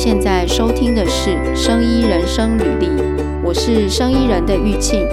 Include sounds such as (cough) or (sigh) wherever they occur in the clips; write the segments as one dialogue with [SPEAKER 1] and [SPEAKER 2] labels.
[SPEAKER 1] 现在收听的是《生医人生履历》，我是生医人的玉庆。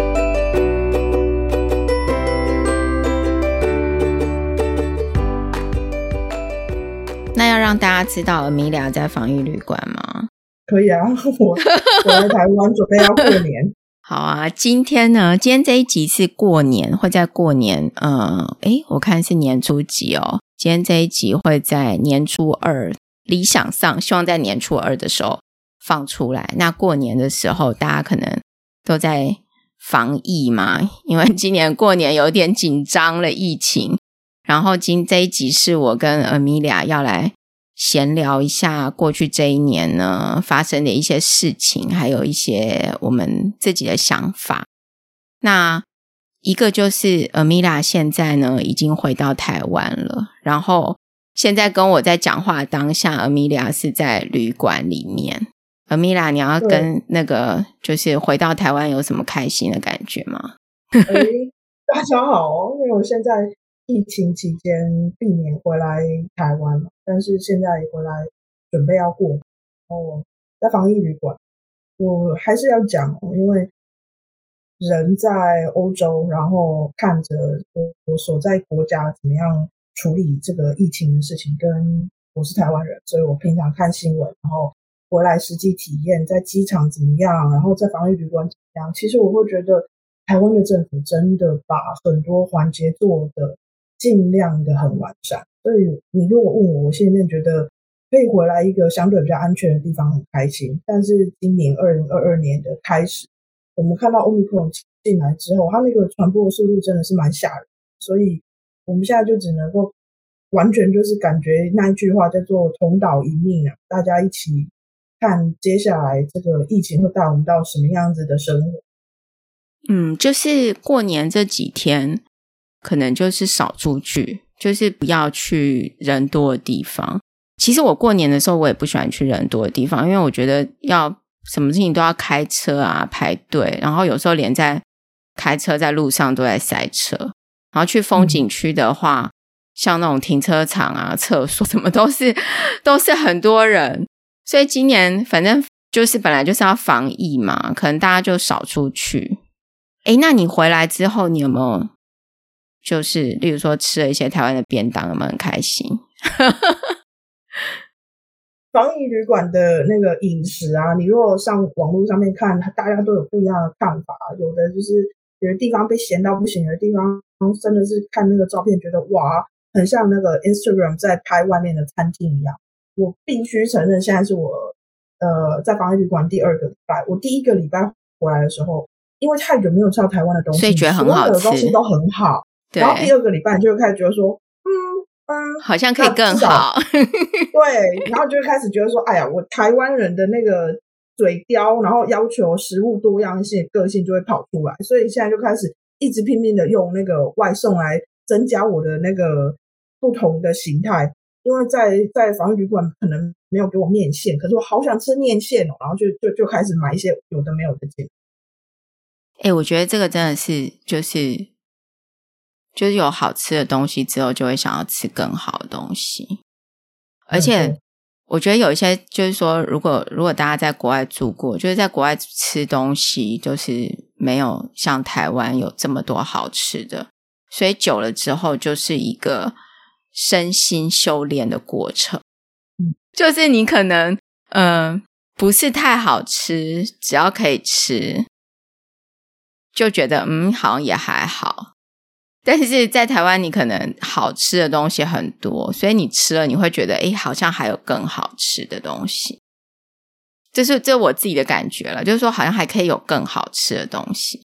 [SPEAKER 1] 那要让大家知道 Amelia 在防疫旅馆吗？
[SPEAKER 2] 可以啊，我我来台湾准备要过年。(laughs) (laughs)
[SPEAKER 1] 好啊，今天呢，今天这一集是过年，会在过年，嗯，诶，我看是年初几哦。今天这一集会在年初二，理想上希望在年初二的时候放出来。那过年的时候，大家可能都在防疫嘛，(laughs) 因为今年过年有点紧张了疫情。然后今这一集是我跟 Amelia 要来。闲聊一下过去这一年呢发生的一些事情，还有一些我们自己的想法。那一个就是 Amelia 现在呢已经回到台湾了，然后现在跟我在讲话当下，Amelia 是在旅馆里面。Amelia，你要跟那个就是回到台湾有什么开心的感觉吗？
[SPEAKER 2] 哎，大家好，因为我现在。疫情期间避免回来台湾嘛，但是现在回来准备要过，哦，在防疫旅馆，我还是要讲，因为人在欧洲，然后看着我所在国家怎么样处理这个疫情的事情，跟我是台湾人，所以我平常看新闻，然后回来实际体验在机场怎么样，然后在防疫旅馆怎么样，其实我会觉得台湾的政府真的把很多环节做的。尽量的很完善，所以你如果问我，我现在觉得可以回来一个相对比较安全的地方，很开心。但是今年二零二二年的开始，我们看到 Omicron 进来之后，它那个传播速度真的是蛮吓人，所以我们现在就只能够完全就是感觉那一句话叫做同岛一命啊，大家一起看接下来这个疫情会带我们到什么样子的生活。
[SPEAKER 1] 嗯，就是过年这几天。可能就是少出去，就是不要去人多的地方。其实我过年的时候，我也不喜欢去人多的地方，因为我觉得要什么事情都要开车啊，排队，然后有时候连在开车在路上都在塞车。然后去风景区的话，嗯、像那种停车场啊、(laughs) 厕所什么都是都是很多人。所以今年反正就是本来就是要防疫嘛，可能大家就少出去。诶，那你回来之后，你有没有？就是，例如说吃了一些台湾的便当，有没有很开心？(laughs)
[SPEAKER 2] 防疫旅馆的那个饮食啊，你如果上网络上面看，大家都有不一样的看法。有的就是有的地方被咸到不行，有的地方真的是看那个照片觉得哇，很像那个 Instagram 在拍外面的餐厅一样。我必须承认，现在是我呃在防疫旅馆第二个礼拜。我第一个礼拜回来的时候，因为太久没有吃到台湾的东西，
[SPEAKER 1] 所以觉得很好吃，
[SPEAKER 2] 所有的东西都很好。然后第二个礼拜就会开始觉得说，嗯嗯，
[SPEAKER 1] 好像可以更好。
[SPEAKER 2] 对，然后就会开始觉得说，哎呀，我台湾人的那个嘴刁，然后要求食物多样性、个性就会跑出来。所以现在就开始一直拼命的用那个外送来增加我的那个不同的形态。因为在在防疫旅馆可能没有给我面线，可是我好想吃面线哦，然后就就就开始买一些有的没有的进。
[SPEAKER 1] 哎，我觉得这个真的是就是。就是有好吃的东西之后，就会想要吃更好的东西。而且，我觉得有一些，就是说，如果如果大家在国外住过，就是在国外吃东西，就是没有像台湾有这么多好吃的，所以久了之后，就是一个身心修炼的过程。嗯，就是你可能，嗯、呃，不是太好吃，只要可以吃，就觉得，嗯，好像也还好。但是在台湾，你可能好吃的东西很多，所以你吃了你会觉得，诶，好像还有更好吃的东西。这是这我自己的感觉了，就是说好像还可以有更好吃的东西。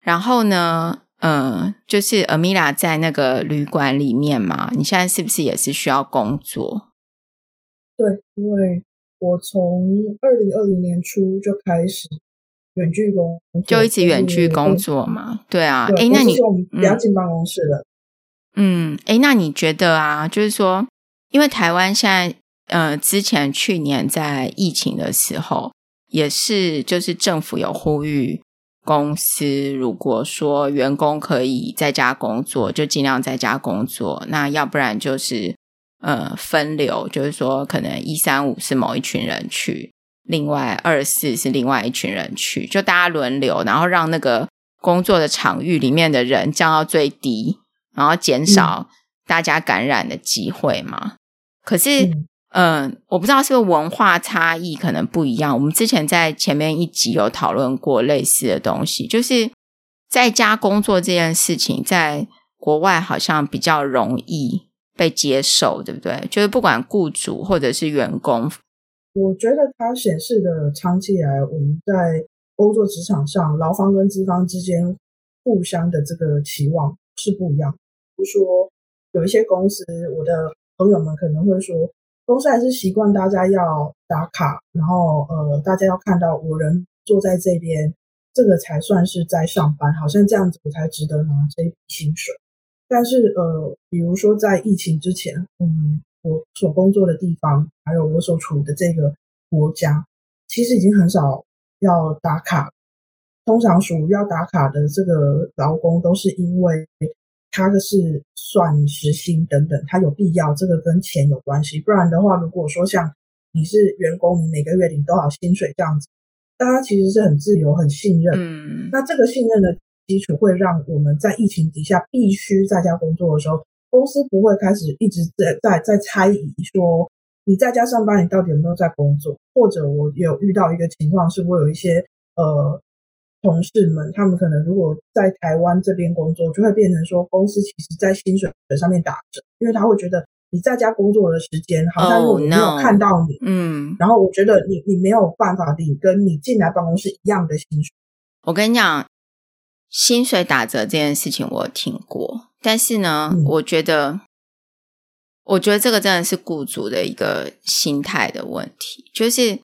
[SPEAKER 1] 然后呢，嗯，就是 Amelia 在那个旅馆里面嘛，你现在是不是也是需要工作？
[SPEAKER 2] 对，因为我从二零二零年初就开始。远距工
[SPEAKER 1] 就一直远距工作嘛？对啊，哎，那你
[SPEAKER 2] 不要进办公室了。
[SPEAKER 1] 嗯，哎，那你觉得啊，就是说，因为台湾现在，呃，之前去年在疫情的时候，也是就是政府有呼吁公司，如果说员工可以在家工作，就尽量在家工作，那要不然就是呃分流，就是说可能一三五是某一群人去，另外二四是另外一群人去，就大家轮流，然后让那个工作的场域里面的人降到最低，然后减少大家感染的机会嘛。可是，嗯、呃，我不知道是不是文化差异可能不一样。我们之前在前面一集有讨论过类似的东西，就是在家工作这件事情，在国外好像比较容易被接受，对不对？就是不管雇主或者是员工，
[SPEAKER 2] 我觉得它显示的长期以来，我们在工作职场上，劳方跟资方之间互相的这个期望是不一样。比如说，有一些公司，我的。朋友们可能会说，公司还是习惯大家要打卡，然后呃，大家要看到我人坐在这边，这个才算是在上班，好像这样子我才值得拿这一笔薪水。但是呃，比如说在疫情之前，嗯，我所工作的地方，还有我所处的这个国家，其实已经很少要打卡。通常属于要打卡的这个劳工，都是因为。他的是算时薪等等，他有必要，这个跟钱有关系。不然的话，如果说像你是员工，你每个月领多少薪水这样子，大家其实是很自由、很信任。嗯，那这个信任的基础会让我们在疫情底下必须在家工作的时候，公司不会开始一直在在在猜疑说你在家上班，你到底有没有在工作？或者我有遇到一个情况，是我有一些呃。同事们，他们可能如果在台湾这边工作，就会变成说，公司其实在薪水上面打折，因为他会觉得你在家工作的时间好像我没有看到你，嗯，oh, no. 然后我觉得你你没有办法领跟你进来办公室一样的薪水。
[SPEAKER 1] 我跟你讲，薪水打折这件事情我听过，但是呢，嗯、我觉得，我觉得这个真的是雇主的一个心态的问题，就是。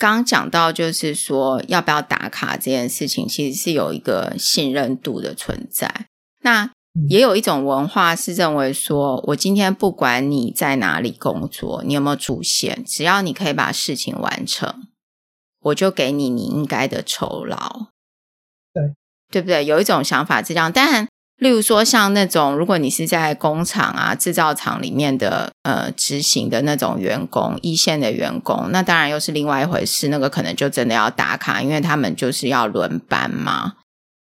[SPEAKER 1] 刚讲到，就是说要不要打卡这件事情，其实是有一个信任度的存在。那也有一种文化是认为说，我今天不管你在哪里工作，你有没有出现，只要你可以把事情完成，我就给你你应该的酬劳。
[SPEAKER 2] 对，
[SPEAKER 1] 对不对？有一种想法是这样，当然。例如说，像那种如果你是在工厂啊、制造厂里面的呃执行的那种员工、一线的员工，那当然又是另外一回事。那个可能就真的要打卡，因为他们就是要轮班嘛。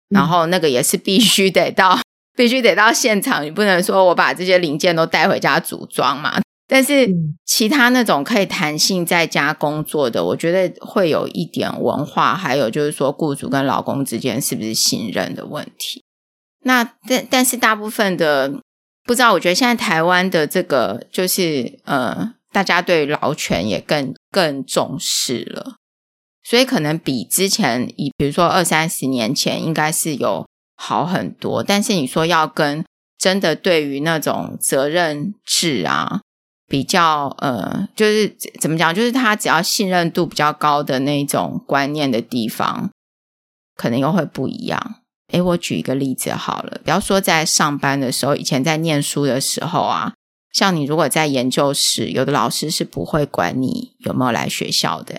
[SPEAKER 1] 然后那个也是必须得到，必须得到现场，你不能说我把这些零件都带回家组装嘛。但是其他那种可以弹性在家工作的，我觉得会有一点文化，还有就是说雇主跟劳工之间是不是信任的问题。那但但是大部分的不知道，我觉得现在台湾的这个就是呃，大家对劳权也更更重视了，所以可能比之前以比如说二三十年前应该是有好很多。但是你说要跟真的对于那种责任制啊，比较呃，就是怎么讲，就是他只要信任度比较高的那种观念的地方，可能又会不一样。诶，我举一个例子好了，比方说在上班的时候，以前在念书的时候啊，像你如果在研究室，有的老师是不会管你有没有来学校的，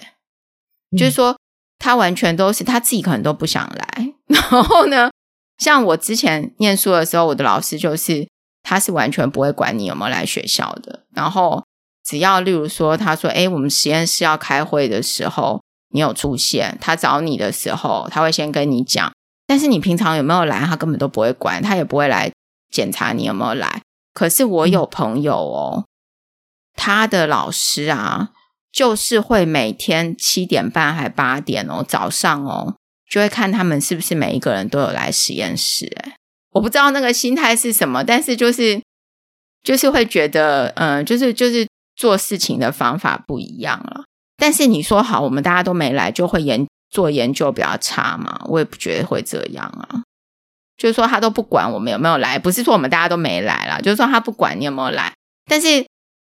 [SPEAKER 1] 嗯、就是说他完全都是他自己可能都不想来。(laughs) 然后呢，像我之前念书的时候，我的老师就是他是完全不会管你有没有来学校的。然后只要例如说他说，诶，我们实验室要开会的时候，你有出现，他找你的时候，他会先跟你讲。但是你平常有没有来，他根本都不会管，他也不会来检查你有没有来。可是我有朋友哦，他的老师啊，就是会每天七点半还八点哦，早上哦，就会看他们是不是每一个人都有来实验室。哎，我不知道那个心态是什么，但是就是就是会觉得，嗯，就是就是做事情的方法不一样了。但是你说好，我们大家都没来，就会严。做研究比较差嘛，我也不觉得会这样啊。就是说他都不管我们有没有来，不是说我们大家都没来啦，就是说他不管你有没有来。但是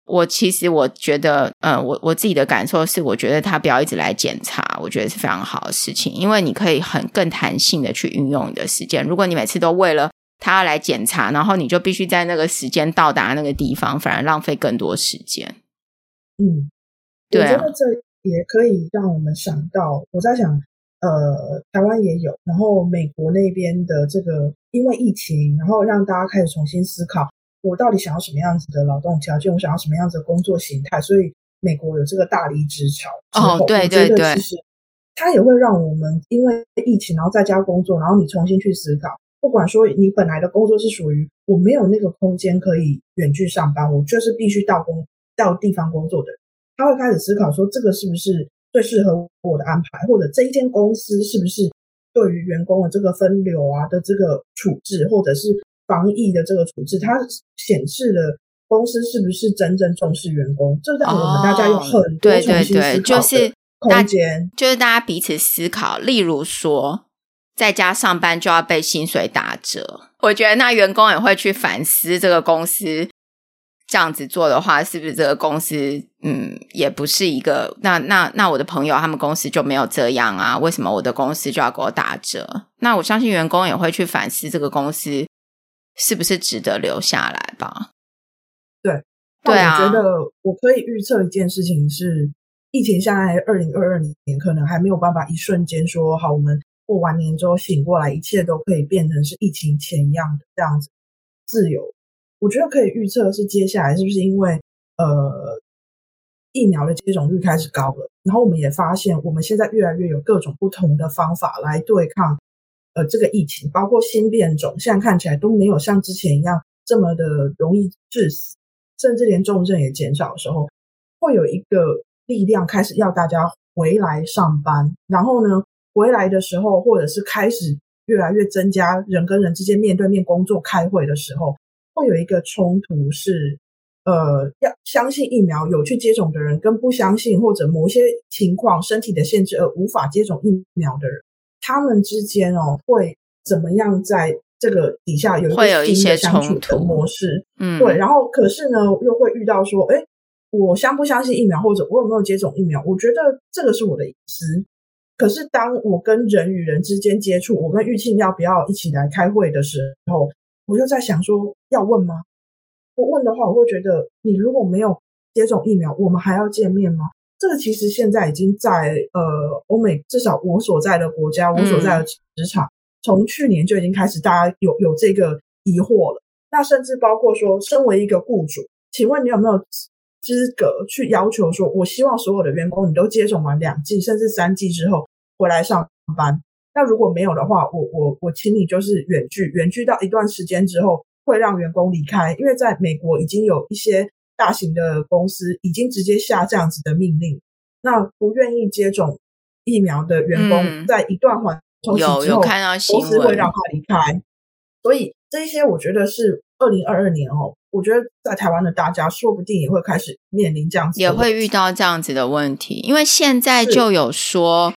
[SPEAKER 1] 我其实我觉得，嗯，我我自己的感受是，我觉得他不要一直来检查，我觉得是非常好的事情，因为你可以很更弹性的去运用你的时间。如果你每次都为了他要来检查，然后你就必须在那个时间到达那个地方，反而浪费更多时间。
[SPEAKER 2] 嗯，对啊。也可以让我们想到，我在想，呃，台湾也有，然后美国那边的这个，因为疫情，然后让大家开始重新思考，我到底想要什么样子的劳动条件，我想要什么样子的工作形态，所以美国有这个大离职潮。
[SPEAKER 1] 哦，对对对，
[SPEAKER 2] 其实它也会让我们因为疫情，然后在家工作，然后你重新去思考，不管说你本来的工作是属于我没有那个空间可以远距上班，我就是必须到工到地方工作的人，他会开始思考说，这个是不是最适合我的安排，或者这一间公司是不是对于员工的这个分流啊的这个处置，或者是。防疫的这个处置，它显示了公司是不是真正重视员工？这让我们大家有很多重新思考的空间，
[SPEAKER 1] 就是大家，就是大家彼此思考。例如说，在家上班就要被薪水打折，我觉得那员工也会去反思，这个公司这样子做的话，是不是这个公司嗯，也不是一个？那那那我的朋友他们公司就没有这样啊？为什么我的公司就要给我打折？那我相信员工也会去反思这个公司。是不是值得留下来吧？
[SPEAKER 2] 对，对啊。我觉得我可以预测一件事情是，疫情下来，二零二二年可能还没有办法一瞬间说好，我们过完年之后醒过来，一切都可以变成是疫情前一样的这样子自由。我觉得可以预测是接下来是不是因为呃疫苗的接种率开始高了，然后我们也发现我们现在越来越有各种不同的方法来对抗。呃，这个疫情包括新变种，现在看起来都没有像之前一样这么的容易致死，甚至连重症也减少的时候，会有一个力量开始要大家回来上班。然后呢，回来的时候，或者是开始越来越增加人跟人之间面对面工作、开会的时候，会有一个冲突是，呃，要相信疫苗有去接种的人，跟不相信或者某些情况身体的限制而无法接种疫苗的人。他们之间哦，会怎么样在这个底下有会有一些相处的模式？嗯，对。然后，可是呢，又会遇到说，哎，我相不相信疫苗，或者我有没有接种疫苗？我觉得这个是我的隐私。可是，当我跟人与人之间接触，我跟玉庆要不要一起来开会的时候，我就在想说，要问吗？我问的话，我会觉得你如果没有接种疫苗，我们还要见面吗？这个其实现在已经在呃欧美，至少我所在的国家，我所在的职场，从去年就已经开始，大家有有这个疑惑了。那甚至包括说，身为一个雇主，请问你有没有资格去要求说，我希望所有的员工你都接种完两剂甚至三剂之后回来上班？那如果没有的话，我我我请你就是远距，远距到一段时间之后会让员工离开，因为在美国已经有一些。大型的公司已经直接下这样子的命令，那不愿意接种疫苗的员工，在一段缓冲期之
[SPEAKER 1] 后，
[SPEAKER 2] 公司会让他离开。所以这些我觉得是二零二二年哦，我觉得在台湾的大家说不定也会开始面临这样子，
[SPEAKER 1] 也会遇到这样子的问题，因为现在就有说，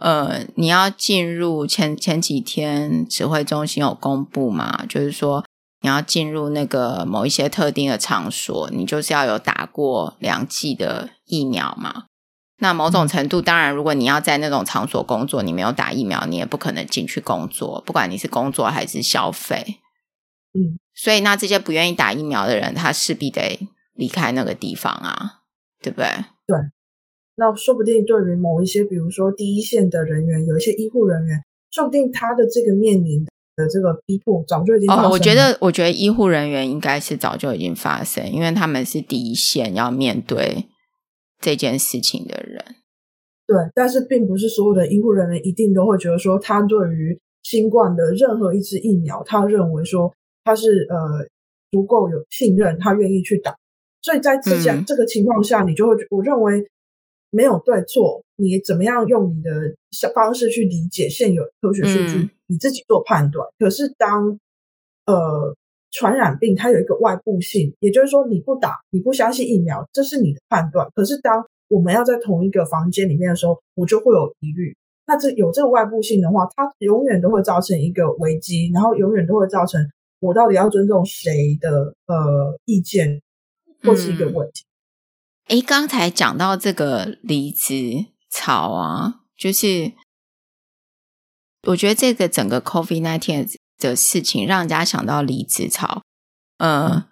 [SPEAKER 1] 呃，你要进入前前几天指挥中心有公布嘛，就是说。你要进入那个某一些特定的场所，你就是要有打过两剂的疫苗嘛。那某种程度，当然，如果你要在那种场所工作，你没有打疫苗，你也不可能进去工作，不管你是工作还是消费。
[SPEAKER 2] 嗯，
[SPEAKER 1] 所以那这些不愿意打疫苗的人，他势必得离开那个地方啊，对不对？
[SPEAKER 2] 对。那说不定对于某一些，比如说第一线的人员，有一些医护人员，说不定他的这个面临的。这个逼迫早就已经发生了。
[SPEAKER 1] 哦，我觉得，我觉得医护人员应该是早就已经发生，因为他们是第一线要面对这件事情的人。
[SPEAKER 2] 对，但是并不是所有的医护人员一定都会觉得说，他对于新冠的任何一支疫苗，他认为说他是呃足够有信任，他愿意去打。所以在这样这个情况下，你就会，我认为没有对错，你怎么样用你的方式去理解现有科学数据。嗯你自己做判断，可是当呃传染病它有一个外部性，也就是说你不打，你不相信疫苗，这是你的判断。可是当我们要在同一个房间里面的时候，我就会有疑虑。那这有这个外部性的话，它永远都会造成一个危机，然后永远都会造成我到底要尊重谁的呃意见，或是一个问题。
[SPEAKER 1] 诶、嗯，刚才讲到这个离职潮啊，就是。我觉得这个整个 COVID-19 的事情，让人家想到离职潮。呃、嗯，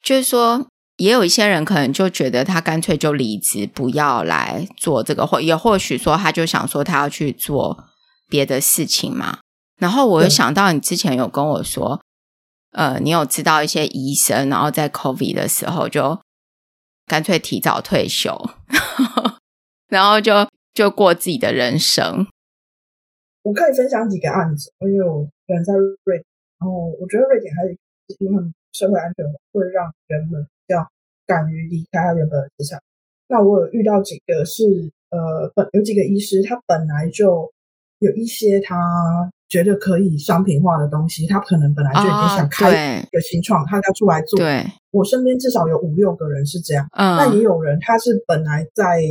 [SPEAKER 1] 就是说，也有一些人可能就觉得他干脆就离职，不要来做这个，或也或许说，他就想说他要去做别的事情嘛。然后我又想到，你之前有跟我说，呃，你有知道一些医生，然后在 COVID 的时候就干脆提早退休，然后就就过自己的人生。
[SPEAKER 2] 我可以分享几个案子，因为我人在瑞典，然后我觉得瑞典还是因为社会安全会让人们比较敢于离开他原本的职场。那我有遇到几个是呃本有几个医师，他本来就有一些他觉得可以商品化的东西，他可能本来就已经想开一个新创，他要出来做。
[SPEAKER 1] 对，
[SPEAKER 2] 我身边至少有五六个人是这样。
[SPEAKER 1] 嗯，
[SPEAKER 2] 那也有人他是本来在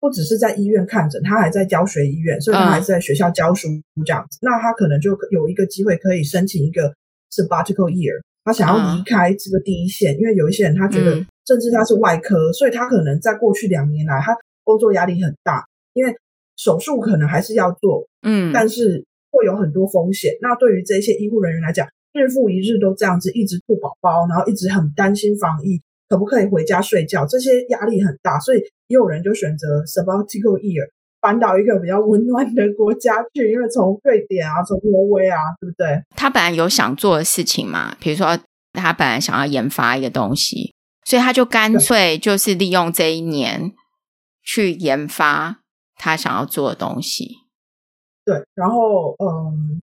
[SPEAKER 2] 不只是在医院看诊，他还在教学医院，所以他还是在学校教书这样子。嗯，那他可能就有一个机会可以申请一个 sabbatical year。他想要离开这个第一线，嗯、因为有一些人他觉得，甚至他是外科，嗯、所以他可能在过去两年来，他工作压力很大，因为手术可能还是要做，嗯，但是会有很多风险。那对于这些医护人员来讲，日复一日都这样子一直顾宝宝，然后一直很担心防疫，可不可以回家睡觉？这些压力很大，所以也有人就选择 sabbatical year。搬到一个比较温暖的国家去，因为从瑞典啊，从挪威啊，对不对？
[SPEAKER 1] 他本来有想做的事情嘛，比如说他本来想要研发一个东西，所以他就干脆就是利用这一年去研发他想要做的东西。
[SPEAKER 2] 对，然后嗯，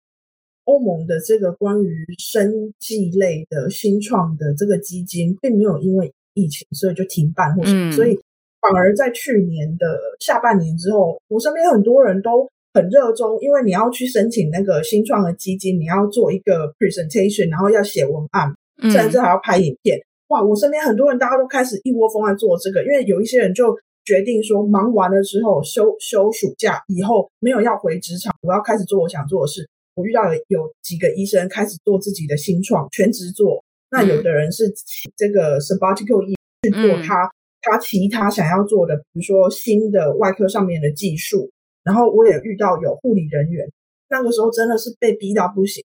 [SPEAKER 2] 欧盟的这个关于生技类的新创的这个基金，并没有因为疫情所以就停办或什么，嗯、所以。反而在去年的下半年之后，我身边很多人都很热衷，因为你要去申请那个新创的基金，你要做一个 presentation，然后要写文案，甚至还要拍影片。嗯、哇，我身边很多人大家都开始一窝蜂在做这个，因为有一些人就决定说，忙完了之后休休暑假以后没有要回职场，我要开始做我想做的事。我遇到有有几个医生开始做自己的新创，全职做。那有的人是这个 sabbatical 去做他。嗯他其他想要做的，比如说新的外科上面的技术，然后我也遇到有护理人员，那个时候真的是被逼到不行。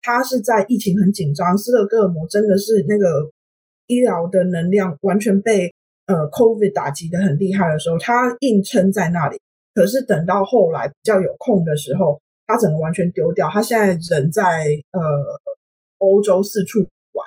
[SPEAKER 2] 他是在疫情很紧张，斯德哥尔摩真的是那个医疗的能量完全被呃 COVID 打击的很厉害的时候，他硬撑在那里。可是等到后来比较有空的时候，他整个完全丢掉。他现在人在呃欧洲四处玩。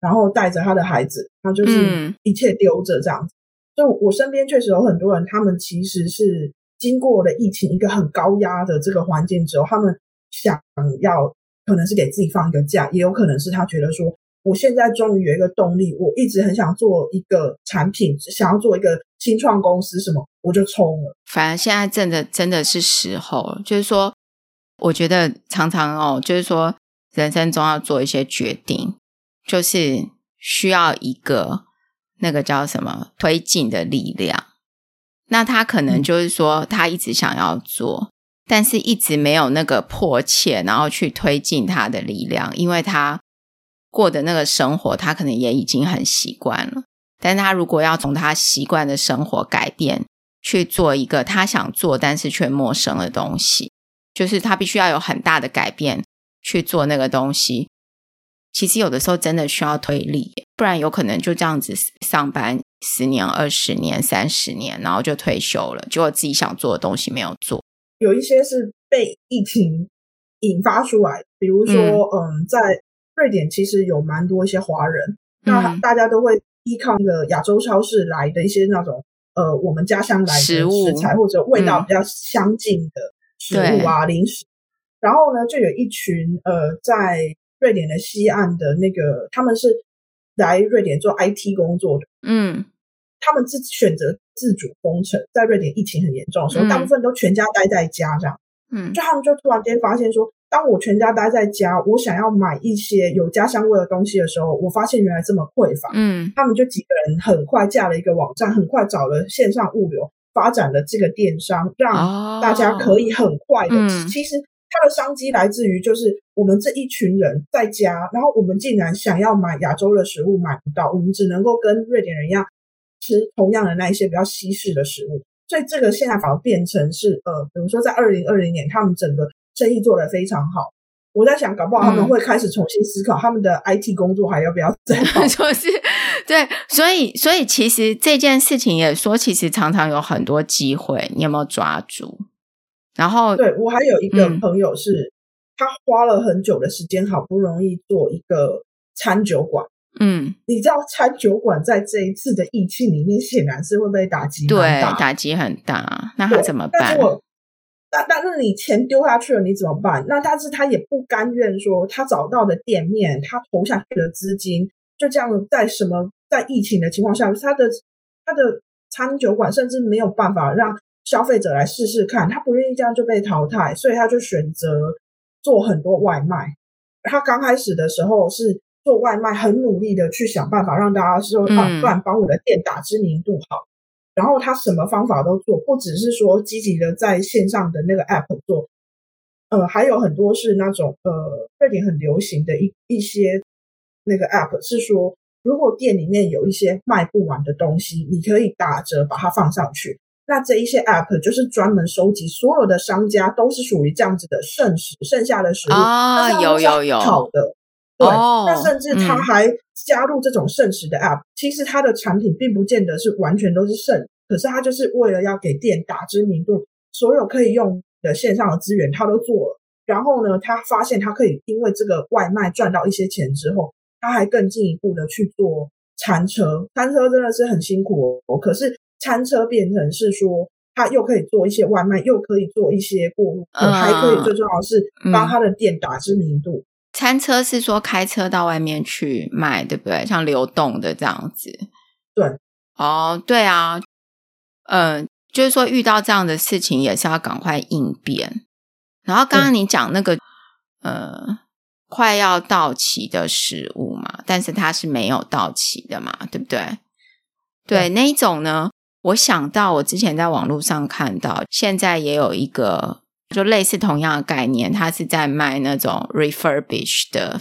[SPEAKER 2] 然后带着他的孩子，他就是一切丢着这样子。就、嗯、我身边确实有很多人，他们其实是经过了疫情一个很高压的这个环境之后，他们想要可能是给自己放一个假，也有可能是他觉得说，我现在终于有一个动力，我一直很想做一个产品，想要做一个新创公司什么，我就冲了。
[SPEAKER 1] 反而现在真的真的是时候，就是说，我觉得常常哦，就是说人生中要做一些决定。就是需要一个那个叫什么推进的力量，那他可能就是说他一直想要做，但是一直没有那个迫切，然后去推进他的力量，因为他过的那个生活，他可能也已经很习惯了。但是他如果要从他习惯的生活改变，去做一个他想做但是却陌生的东西，就是他必须要有很大的改变去做那个东西。其实有的时候真的需要推力，不然有可能就这样子上班十年、二十年、三十年，然后就退休了，结果自己想做的东西没有做。
[SPEAKER 2] 有一些是被疫情引发出来，比如说，嗯，嗯，在瑞典其实有蛮多一些华人，嗯、那大家都会依靠那个亚洲超市来的一些那种呃，我们家乡来的食材，或者味道比较相近的食物啊、嗯、零食。然后呢，就有一群呃在。瑞典的西岸的那个，他们是来瑞典做 IT 工作的，嗯，他们自己选择自主封城，在瑞典疫情很严重的时候，嗯、大部分都全家待在家这样，嗯，就他们就突然间发现说，当我全家待在家，我想要买一些有家乡味的东西的时候，我发现原来这么匮乏，嗯，他们就几个人很快架了一个网站，很快找了线上物流，发展了这个电商，让大家可以很快的，哦嗯、其实。它的商机来自于，就是我们这一群人在家，然后我们竟然想要买亚洲的食物买不到，我们只能够跟瑞典人一样吃同样的那一些比较西式的食物，所以这个现在反而变成是呃，比如说在二零二零年，他们整个生意做得非常好。我在想，搞不好他们会开始重新思考他们的 IT 工作还要不要再 (laughs) 做。
[SPEAKER 1] 是，对，所以所以其实这件事情也说，其实常常有很多机会，你有没有抓住？然后，
[SPEAKER 2] 对，我还有一个朋友是，嗯、他花了很久的时间，好不容易做一个餐酒馆。
[SPEAKER 1] 嗯，
[SPEAKER 2] 你知道餐酒馆在这一次的疫情里面，显然是会被打击，
[SPEAKER 1] 对，打击很大。那他怎么办？
[SPEAKER 2] 但是我，那但是你钱丢下去了，你怎么办？那但是他也不甘愿说，他找到的店面，他投下去的资金，就这样在什么在疫情的情况下，他的他的餐酒馆甚至没有办法让消费者来试试看，他不愿意这样就被淘汰，所以他就选择做很多外卖。他刚开始的时候是。做外卖很努力的去想办法让大家说啊，不然帮我的店打知名度好。然后他什么方法都做，不只是说积极的在线上的那个 app 做，呃，还有很多是那种呃，瑞典很流行的一一些那个 app 是说，如果店里面有一些卖不完的东西，你可以打折把它放上去。那这一些 app 就是专门收集所有的商家都是属于这样子的剩食，剩下的食物
[SPEAKER 1] 啊，有有有
[SPEAKER 2] 好的。对，
[SPEAKER 1] 哦、
[SPEAKER 2] 那甚至他还加入这种圣食的 app，、嗯、其实他的产品并不见得是完全都是剩，可是他就是为了要给店打知名度，所有可以用的线上的资源他都做了。然后呢，他发现他可以因为这个外卖赚到一些钱之后，他还更进一步的去做餐车。餐车真的是很辛苦哦，可是餐车变成是说，他又可以做一些外卖，又可以做一些过路还可以最重要的是帮他的店打知名度。
[SPEAKER 1] 餐车是说开车到外面去卖，对不对？像流动的这样子。
[SPEAKER 2] 对，
[SPEAKER 1] 哦，对啊，嗯，就是说遇到这样的事情也是要赶快应变。然后刚刚你讲那个，嗯、呃，快要到期的食物嘛，但是它是没有到期的嘛，对不对？对，对那一种呢，我想到我之前在网络上看到，现在也有一个。就类似同样的概念，他是在卖那种 refurbish 的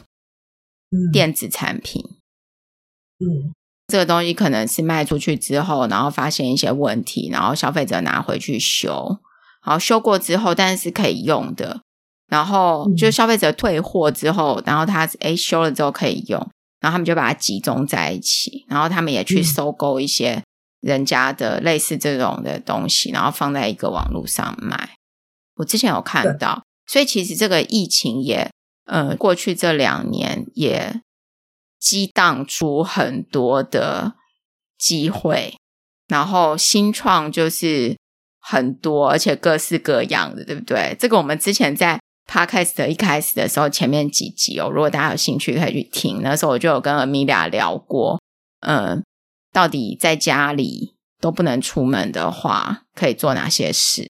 [SPEAKER 1] 电子产品。
[SPEAKER 2] 嗯，
[SPEAKER 1] 这个东西可能是卖出去之后，然后发现一些问题，然后消费者拿回去修，然后修过之后，但是可以用的。然后就消费者退货之后，然后他诶修了之后可以用，然后他们就把它集中在一起，然后他们也去收购一些人家的类似这种的东西，然后放在一个网络上卖。我之前有看到，所以其实这个疫情也，呃，过去这两年也激荡出很多的机会，然后新创就是很多，而且各式各样的，对不对？这个我们之前在 Podcast 一开始的时候，前面几集哦，如果大家有兴趣可以去听，那时候我就有跟 Amelia 聊过，嗯、呃，到底在家里都不能出门的话，可以做哪些事？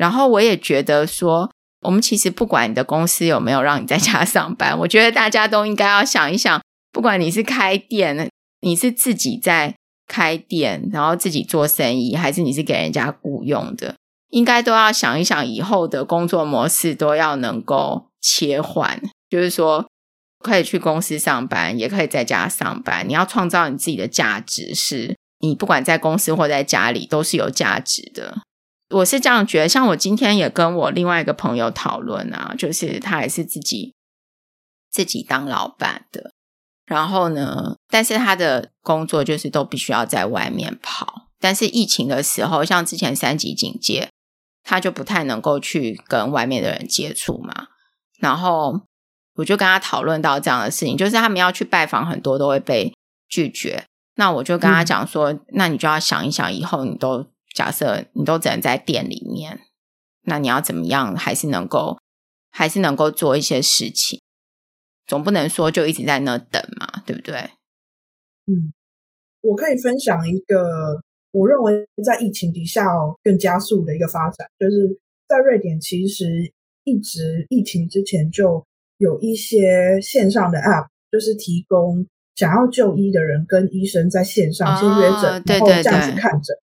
[SPEAKER 1] 然后我也觉得说，我们其实不管你的公司有没有让你在家上班，我觉得大家都应该要想一想，不管你是开店，你是自己在开店，然后自己做生意，还是你是给人家雇佣的，应该都要想一想以后的工作模式都要能够切换，就是说可以去公司上班，也可以在家上班。你要创造你自己的价值，是你不管在公司或在家里都是有价值的。我是这样觉得，像我今天也跟我另外一个朋友讨论啊，就是他也是自己自己当老板的，然后呢，但是他的工作就是都必须要在外面跑，但是疫情的时候，像之前三级警戒，他就不太能够去跟外面的人接触嘛，然后我就跟他讨论到这样的事情，就是他们要去拜访很多都会被拒绝，那我就跟他讲说，嗯、那你就要想一想，以后你都。假设你都只能在店里面，那你要怎么样？还是能够，还是能够做一些事情？总不能说就一直在那等嘛，对不对？
[SPEAKER 2] 嗯，我可以分享一个我认为在疫情底下更加速的一个发展，就是在瑞典，其实一直疫情之前就有一些线上的 App，就是提供想要就医的人跟医生在线上先约诊，哦、然后这样子看诊。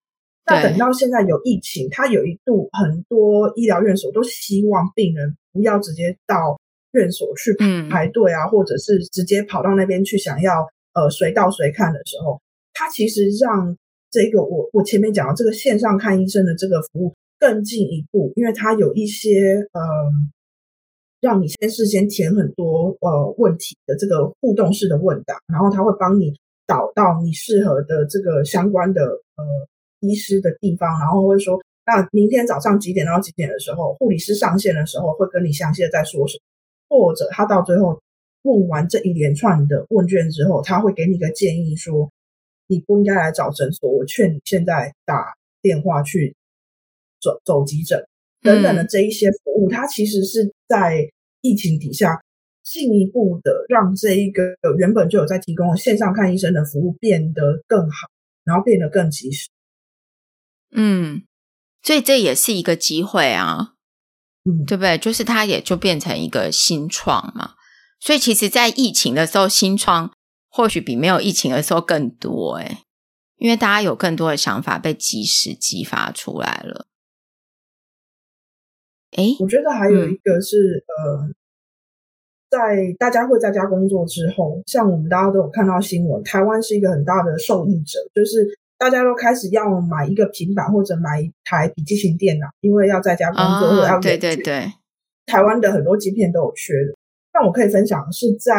[SPEAKER 2] 那等到现在有疫情，他有一度很多医疗院所都希望病人不要直接到院所去排队啊，嗯、或者是直接跑到那边去想要呃随到随看的时候，他其实让这个我我前面讲的这个线上看医生的这个服务更进一步，因为他有一些呃让你先事先填很多呃问题的这个互动式的问答，然后他会帮你导到你适合的这个相关的呃。医师的地方，然后会说，那明天早上几点到几点的时候，护理师上线的时候会跟你详细的再说什么。或者他到最后问完这一连串的问卷之后，他会给你一个建议说，你不应该来找诊所，我劝你现在打电话去走走急诊等等的这一些服务，它其实是在疫情底下进一步的让这一个原本就有在提供线上看医生的服务变得更好，然后变得更及时。
[SPEAKER 1] 嗯，所以这也是一个机会啊，
[SPEAKER 2] 嗯，
[SPEAKER 1] 对不对？就是它也就变成一个新创嘛。所以其实，在疫情的时候，新创或许比没有疫情的时候更多诶，因为大家有更多的想法被及时激发出来了。诶，
[SPEAKER 2] 我觉得还有一个是、嗯、呃，在大家会在家工作之后，像我们大家都有看到新闻，台湾是一个很大的受益者，就是。大家都开始要买一个平板或者买一台笔记型电脑，因为要在家工作或者要、哦、
[SPEAKER 1] 对对对。
[SPEAKER 2] 台湾的很多晶片都有缺的。但我可以分享的是，在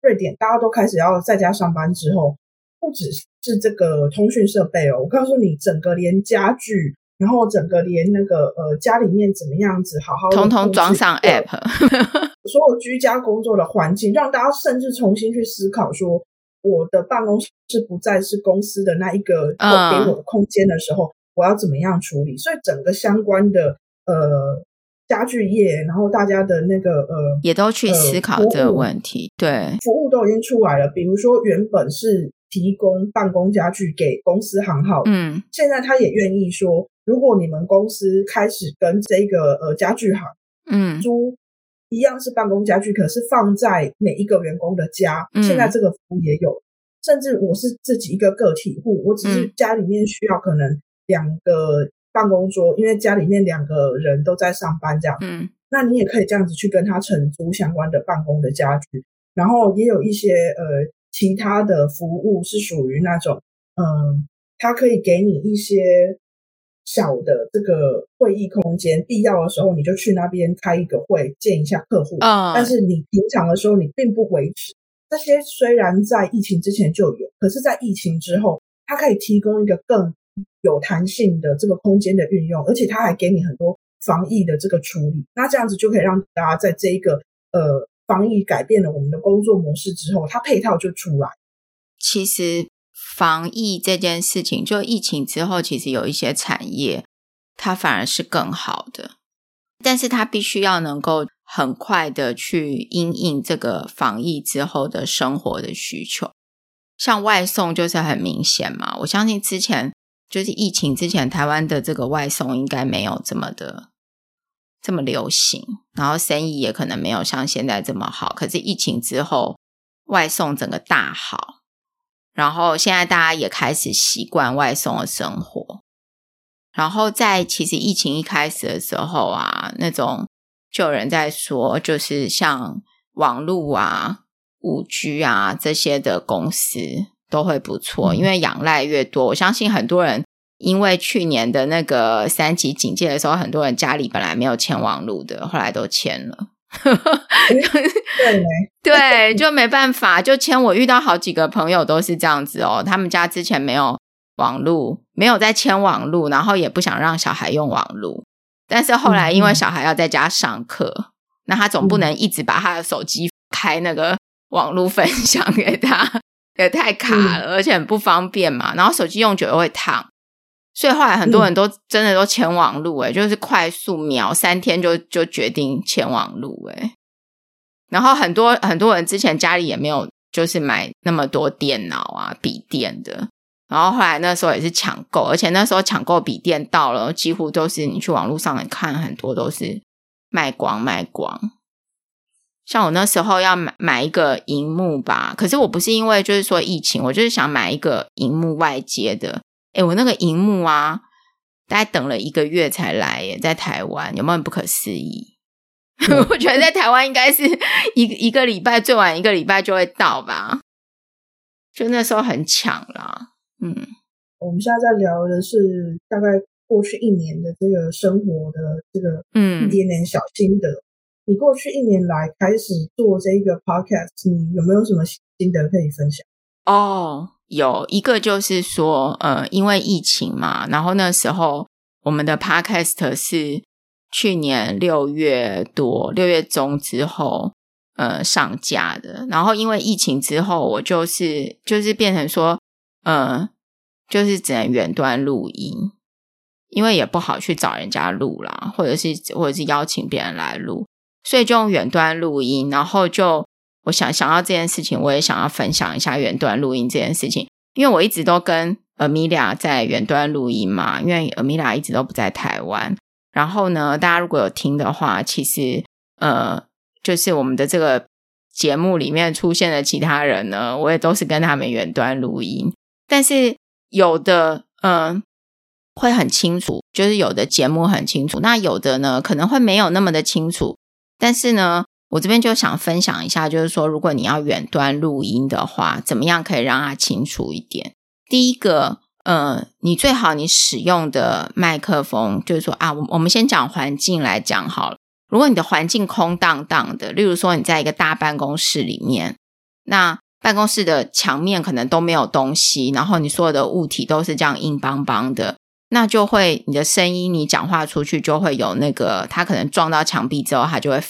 [SPEAKER 2] 瑞典，大家都开始要在家上班之后，不只是这个通讯设备哦，我告诉你，整个连家具，然后整个连那个呃家里面怎么样子，好好的
[SPEAKER 1] 通通装上 App，(laughs)
[SPEAKER 2] 所有居家工作的环境，让大家甚至重新去思考说。我的办公室不再是公司的那一个给我的空间的时候，uh, 我要怎么样处理？所以整个相关的呃家具业，然后大家的那个呃
[SPEAKER 1] 也都去思考这个问题，
[SPEAKER 2] 呃、对，服务都已经出来了。比如说原本是提供办公家具给公司行号，嗯，现在他也愿意说，如果你们公司开始跟这个呃家具行，嗯，租。一样是办公家具，可是放在每一个员工的家。嗯、现在这个服务也有，甚至我是自己一个个体户，我只是家里面需要可能两个办公桌，嗯、因为家里面两个人都在上班这样。嗯，那你也可以这样子去跟他承租相关的办公的家具，然后也有一些呃其他的服务是属于那种，嗯，他可以给你一些。小的这个会议空间，必要的时候你就去那边开一个会，见一下客户。啊，uh, 但是你平常的时候你并不维持这些。虽然在疫情之前就有，可是在疫情之后，它可以提供一个更有弹性的这个空间的运用，而且它还给你很多防疫的这个处理。那这样子就可以让大家在这一个呃防疫改变了我们的工作模式之后，它配套就出来。
[SPEAKER 1] 其实。防疫这件事情，就疫情之后，其实有一些产业，它反而是更好的，但是它必须要能够很快的去因应这个防疫之后的生活的需求。像外送就是很明显嘛，我相信之前就是疫情之前，台湾的这个外送应该没有这么的这么流行，然后生意也可能没有像现在这么好。可是疫情之后，外送整个大好。然后现在大家也开始习惯外送的生活。然后在其实疫情一开始的时候啊，那种就有人在说，就是像网络啊、五 G 啊这些的公司都会不错，因为仰赖越多，我相信很多人因为去年的那个三级警戒的时候，很多人家里本来没有牵网络的，后来都签了。(laughs)
[SPEAKER 2] 对
[SPEAKER 1] 对，就没办法，就签。我遇到好几个朋友都是这样子哦，他们家之前没有网络，没有在签网络，然后也不想让小孩用网络，但是后来因为小孩要在家上课，嗯、那他总不能一直把他的手机开那个网络分享给他，(laughs) 也太卡了，嗯、而且很不方便嘛。然后手机用久了会烫。所以后来很多人都真的都前往路，诶、嗯、就是快速秒三天就就决定前往路，诶然后很多很多人之前家里也没有就是买那么多电脑啊笔电的，然后后来那时候也是抢购，而且那时候抢购笔电到了，几乎都是你去网络上看很多都是卖光卖光。像我那时候要买买一个荧幕吧，可是我不是因为就是说疫情，我就是想买一个荧幕外接的。哎，我那个荧幕啊，大概等了一个月才来耶，在台湾有没有很不可思议？(laughs) 嗯、我觉得在台湾应该是一一个礼拜，最晚一个礼拜就会到吧？就那时候很抢啦。嗯，
[SPEAKER 2] 我们现在在聊的是大概过去一年的这个生活的这个嗯一点点小心得。嗯、你过去一年来开始做这个 podcast，你有没有什么心得可以分享？
[SPEAKER 1] 哦。有一个就是说，呃，因为疫情嘛，然后那时候我们的 podcast 是去年六月多六月中之后，呃上架的。然后因为疫情之后，我就是就是变成说，呃，就是只能远端录音，因为也不好去找人家录啦，或者是或者是邀请别人来录，所以就用远端录音。然后就我想想到这件事情，我也想要分享一下远端录音这件事情，因为我一直都跟 Amelia 在远端录音嘛，因为 Amelia 一直都不在台湾。然后呢，大家如果有听的话，其实呃，就是我们的这个节目里面出现的其他人呢，我也都是跟他们远端录音。但是有的嗯、呃，会很清楚，就是有的节目很清楚，那有的呢可能会没有那么的清楚。但是呢，我这边就想分享一下，就是说，如果你要远端录音的话，怎么样可以让它清楚一点？第一个。呃，你最好你使用的麦克风，就是说啊，我我们先讲环境来讲好了。如果你的环境空荡荡的，例如说你在一个大办公室里面，那办公室的墙面可能都没有东西，然后你所有的物体都是这样硬邦邦的，那就会你的声音你讲话出去就会有那个，它可能撞到墙壁之后它就会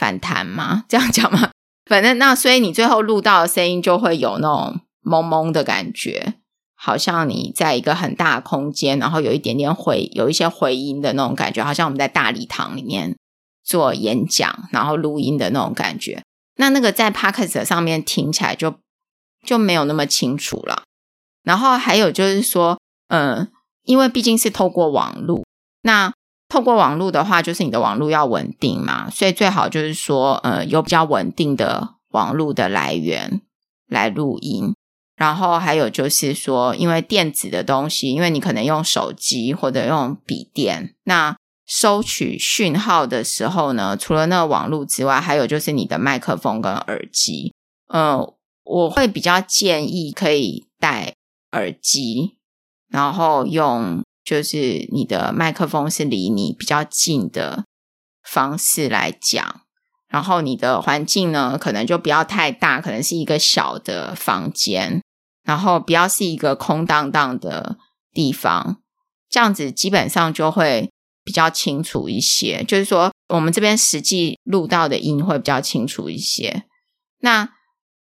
[SPEAKER 1] 反弹吗，(laughs) 这样讲吗，反正那所以你最后录到的声音就会有那种蒙蒙的感觉。好像你在一个很大的空间，然后有一点点回，有一些回音的那种感觉，好像我们在大礼堂里面做演讲，然后录音的那种感觉。那那个在 Podcast 上面听起来就就没有那么清楚了。然后还有就是说，嗯，因为毕竟是透过网络，那透过网络的话，就是你的网络要稳定嘛，所以最好就是说，呃，有比较稳定的网络的来源来录音。然后还有就是说，因为电子的东西，因为你可能用手机或者用笔电，那收取讯号的时候呢，除了那个网络之外，还有就是你的麦克风跟耳机。嗯，我会比较建议可以戴耳机，然后用就是你的麦克风是离你比较近的方式来讲，然后你的环境呢，可能就不要太大，可能是一个小的房间。然后不要是一个空荡荡的地方，这样子基本上就会比较清楚一些。就是说，我们这边实际录到的音会比较清楚一些。那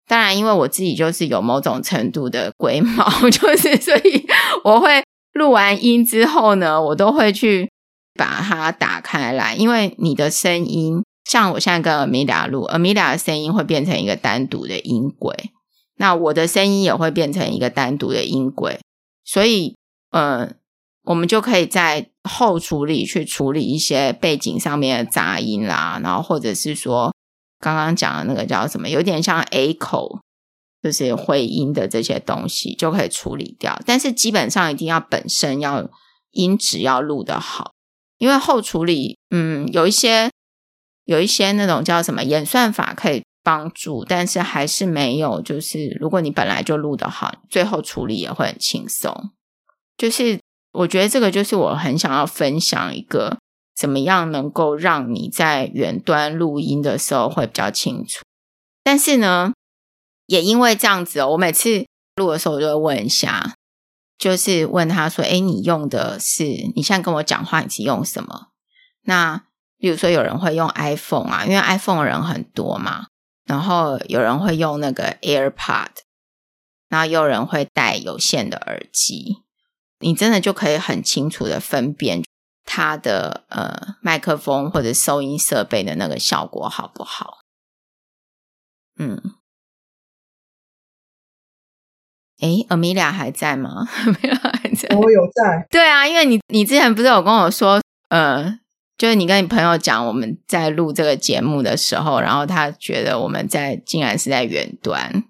[SPEAKER 1] 当然，因为我自己就是有某种程度的龟毛，(laughs) 就是所以我会录完音之后呢，我都会去把它打开来，因为你的声音，像我现在跟阿米达录阿米达的声音会变成一个单独的音轨。那我的声音也会变成一个单独的音轨，所以，呃，我们就可以在后处理去处理一些背景上面的杂音啦，然后或者是说刚刚讲的那个叫什么，有点像 echo，就是回音的这些东西就可以处理掉。但是基本上一定要本身要音质要录得好，因为后处理，嗯，有一些有一些那种叫什么演算法可以。帮助，但是还是没有。就是如果你本来就录得好，最后处理也会很轻松。就是我觉得这个就是我很想要分享一个，怎么样能够让你在远端录音的时候会比较清楚。但是呢，也因为这样子哦，我每次录的时候我就会问一下，就是问他说：“诶，你用的是你现在跟我讲话，你是用什么？”那比如说有人会用 iPhone 啊，因为 iPhone 的人很多嘛。然后有人会用那个 AirPod，然后有人会戴有线的耳机，你真的就可以很清楚的分辨它的呃麦克风或者收音设备的那个效果好不好？嗯，诶，Amelia 还在吗 (laughs) 还在？
[SPEAKER 2] 我有在。
[SPEAKER 1] 对啊，因为你你之前不是有跟我说，呃。就是你跟你朋友讲我们在录这个节目的时候，然后他觉得我们在竟然是在远端，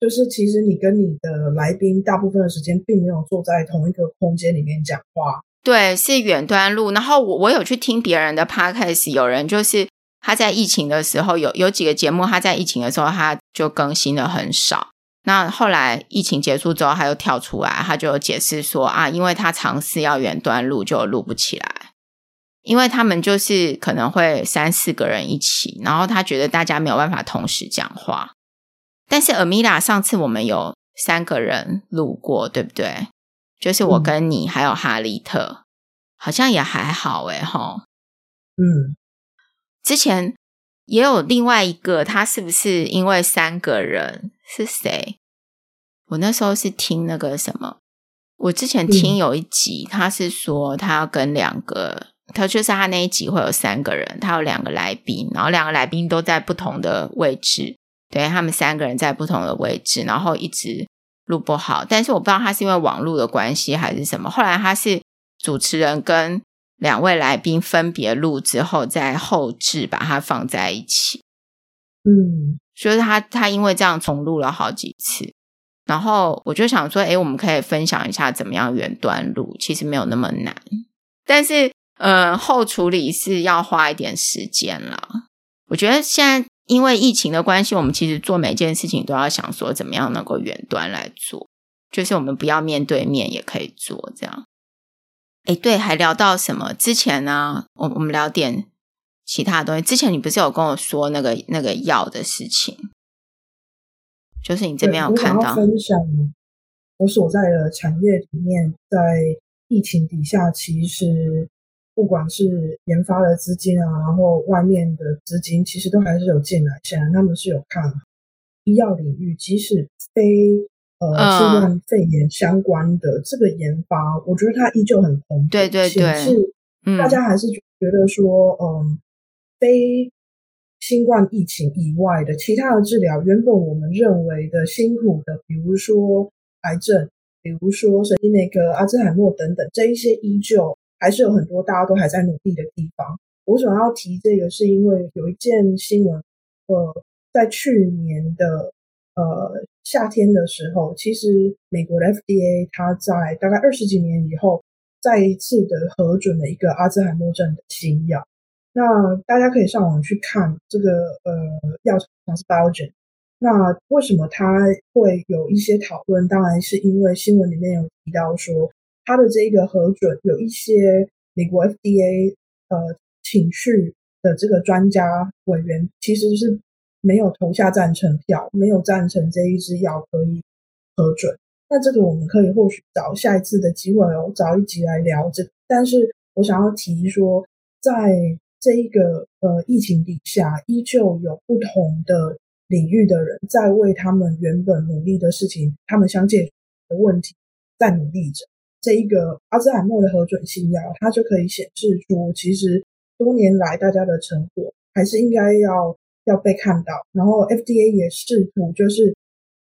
[SPEAKER 2] 就是其实你跟你的来宾大部分的时间并没有坐在同一个空间里面讲话，
[SPEAKER 1] 对，是远端录。然后我我有去听别人的 podcast，有人就是他在疫情的时候有有几个节目，他在疫情的时候他就更新的很少。那后来疫情结束之后，他又跳出来，他就解释说啊，因为他尝试要远端录，就录不起来。因为他们就是可能会三四个人一起，然后他觉得大家没有办法同时讲话。但是 Amelia 上次我们有三个人录过，对不对？就是我跟你还有哈利特，好像也还好诶哈。
[SPEAKER 2] 嗯，
[SPEAKER 1] 之前也有另外一个，他是不是因为三个人是谁？我那时候是听那个什么，我之前听有一集，他是说他要跟两个，他就是他那一集会有三个人，他有两个来宾，然后两个来宾都在不同的位置，对，他们三个人在不同的位置，然后一直录不好，但是我不知道他是因为网络的关系还是什么，后来他是主持人跟。两位来宾分别录之后，再后置把它放在一起。
[SPEAKER 2] 嗯，
[SPEAKER 1] 所以他他因为这样重录了好几次，然后我就想说，诶，我们可以分享一下怎么样远端录，其实没有那么难，但是呃后处理是要花一点时间了。我觉得现在因为疫情的关系，我们其实做每件事情都要想说怎么样能够远端来做，就是我们不要面对面也可以做这样。哎，对，还聊到什么？之前呢，我我们聊点其他东西。之前你不是有跟我说那个那个药的事情，就是你这边有看到
[SPEAKER 2] 分享。我所在的产业里面，在疫情底下，其实不管是研发的资金啊，然后外面的资金，其实都还是有进来。显然他们是有看医药领域，即使非。呃，新冠肺炎相关的这个研发，嗯、我觉得它依旧很蓬勃。
[SPEAKER 1] 对对对，
[SPEAKER 2] 是大家还是觉得说，嗯，非新冠疫情以外的其他的治疗，原本我们认为的辛苦的，比如说癌症，比如说神经内科、阿兹海默等等，这一些依旧还是有很多大家都还在努力的地方。我想要提这个，是因为有一件新闻，呃，在去年的。呃，夏天的时候，其实美国的 FDA 它在大概二十几年以后，再一次的核准了一个阿兹海默症的新药。那大家可以上网去看这个呃药厂是批准。那为什么它会有一些讨论？当然是因为新闻里面有提到说，它的这一个核准有一些美国 FDA 呃请去的这个专家委员其实是。没有投下赞成票，没有赞成这一支药可以核准。那这个我们可以或许找下一次的机会哦，找一集来聊这。但是我想要提说，在这一个呃疫情底下，依旧有不同的领域的人在为他们原本努力的事情，他们相见的问题在努力着。这一个阿兹海默的核准新药，它就可以显示出，其实多年来大家的成果还是应该要。要被看到，然后 FDA 也试图就是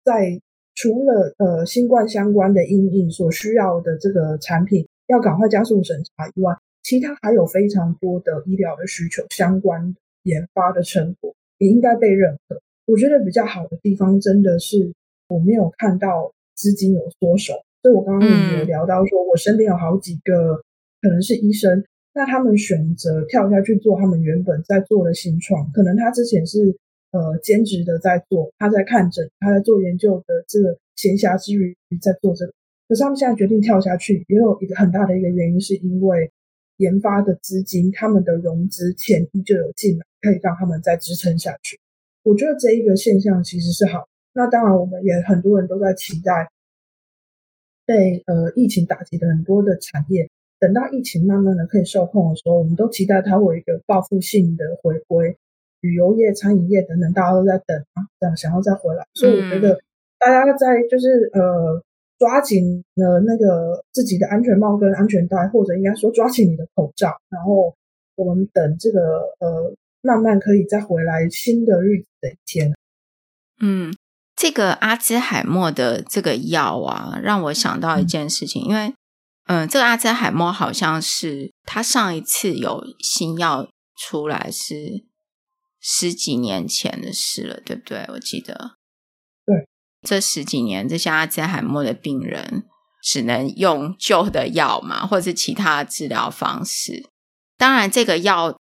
[SPEAKER 2] 在除了呃新冠相关的因应所需要的这个产品要赶快加速审查以外，其他还有非常多的医疗的需求相关研发的成果也应该被认可。我觉得比较好的地方真的是我没有看到资金有缩手，所以我刚刚也有聊到说，我身边有好几个可能是医生。那他们选择跳下去做他们原本在做的新创，可能他之前是呃兼职的在做，他在看诊，他在做研究的这个闲暇之余在做这个。可是他们现在决定跳下去，也有一个很大的一个原因，是因为研发的资金，他们的融资潜力就有进来，可以让他们再支撑下去。我觉得这一个现象其实是好。那当然，我们也很多人都在期待被呃疫情打击的很多的产业。等到疫情慢慢的可以受控的时候，我们都期待它会有一个报复性的回归，旅游业、餐饮业等等，大家都在等啊，这样想要再回来。所以我觉得大家在就是呃抓紧了那个自己的安全帽跟安全带，或者应该说抓紧你的口罩，然后我们等这个呃慢慢可以再回来新的日子的一天。
[SPEAKER 1] 嗯，这个阿兹海默的这个药啊，让我想到一件事情，嗯、因为。嗯，这个阿兹海默好像是他上一次有新药出来是十几年前的事了，对不对？我记得，
[SPEAKER 2] 对，
[SPEAKER 1] 这十几年这些阿兹海默的病人只能用旧的药嘛，或者是其他的治疗方式。当然，这个药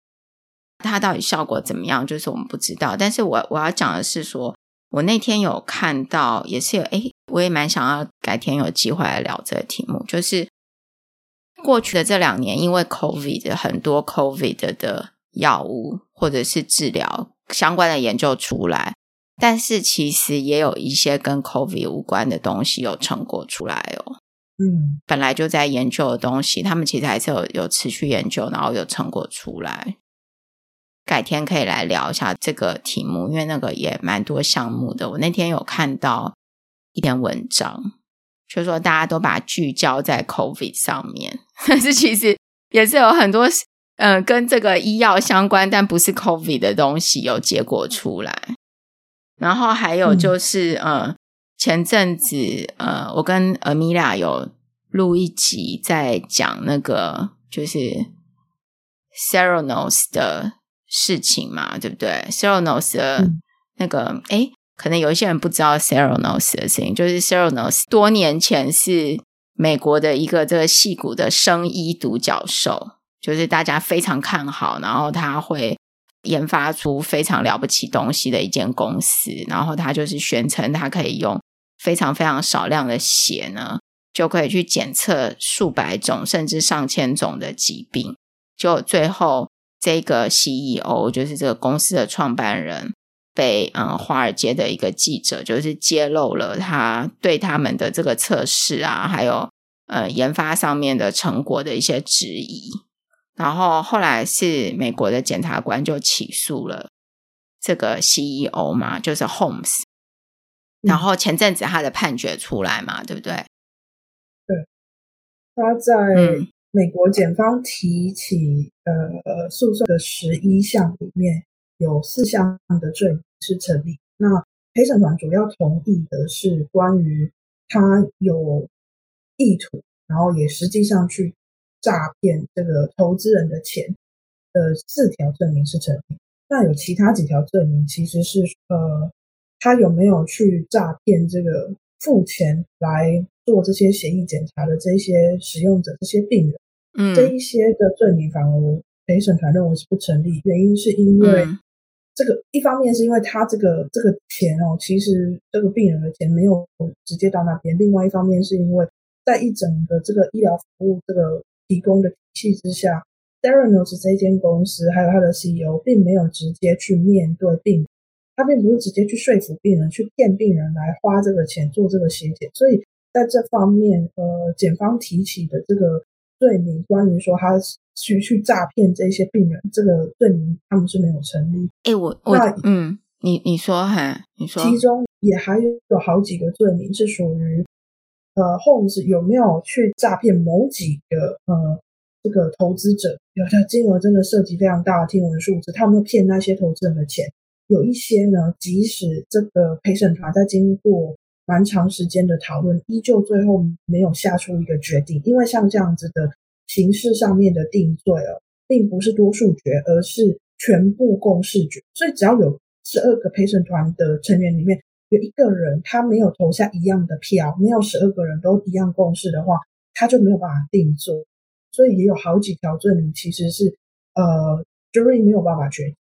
[SPEAKER 1] 它到底效果怎么样，就是我们不知道。但是我我要讲的是说，我那天有看到，也是有，诶，我也蛮想要改天有机会来聊这个题目，就是。过去的这两年，因为 COVID 的很多 COVID 的药物或者是治疗相关的研究出来，但是其实也有一些跟 COVID 无关的东西有成果出来哦。
[SPEAKER 2] 嗯，
[SPEAKER 1] 本来就在研究的东西，他们其实还是有有持续研究，然后有成果出来。改天可以来聊一下这个题目，因为那个也蛮多项目的。我那天有看到一篇文章，就是说大家都把聚焦在 COVID 上面，(laughs) 但是其实也是有很多嗯、呃、跟这个医药相关，但不是 COVID 的东西有结果出来。然后还有就是，嗯、呃，前阵子呃，我跟 Amelia 有录一集在讲那个就是 Theranos 的。事情嘛，对不对？Theranos 的那个，哎、嗯，可能有一些人不知道 Theranos 的事情，就是 Theranos 多年前是美国的一个这个戏骨的生医独角兽，就是大家非常看好，然后他会研发出非常了不起东西的一间公司，然后他就是宣称他可以用非常非常少量的血呢，就可以去检测数百种甚至上千种的疾病，就最后。这个 CEO 就是这个公司的创办人，被嗯华尔街的一个记者就是揭露了他对他们的这个测试啊，还有呃研发上面的成果的一些质疑。然后后来是美国的检察官就起诉了这个 CEO 嘛，就是 Holmes。然后前阵子他的判决出来嘛，对不对？
[SPEAKER 2] 对，他在。嗯美国检方提起呃诉讼的十一项里面，有四项的罪名是成立。那陪审团主要同意的是关于他有意图，然后也实际上去诈骗这个投资人的钱的四条证明是成立。那有其他几条证明其实是呃，他有没有去诈骗这个付钱来做这些协议检查的这些使用者、这些病人。嗯，这一些的证明反而陪审团认为是不成立，原因是因为这个、嗯、一方面是因为他这个这个钱哦，其实这个病人的钱没有直接到那边；另外一方面是因为在一整个这个医疗服务这个提供的体系之下，Theranos 这间公司还有他的 CEO 并没有直接去面对病人，他并不是直接去说服病人去骗病人来花这个钱做这个血检，所以在这方面，呃，检方提起的这个。罪名关于说他去去诈骗这些病人，这个罪名他们是没有成立。
[SPEAKER 1] 哎、欸，我我那嗯，你你说哈，你说
[SPEAKER 2] 其中也还有好几个罪名是属于呃，Holmes 有没有去诈骗某几个呃这个投资者？有的金额真的涉及非常大的天文数字，他们骗那些投资人的钱。有一些呢，即使这个陪审团在经过。蛮长时间的讨论，依旧最后没有下出一个决定。因为像这样子的形式上面的定罪哦，并不是多数决，而是全部共识决。所以只要有十二个陪审团的成员里面有一个人他没有投下一样的票，没有十二个人都一样共识的话，他就没有办法定罪。所以也有好几条罪名其实是呃，jury 没有办法决定。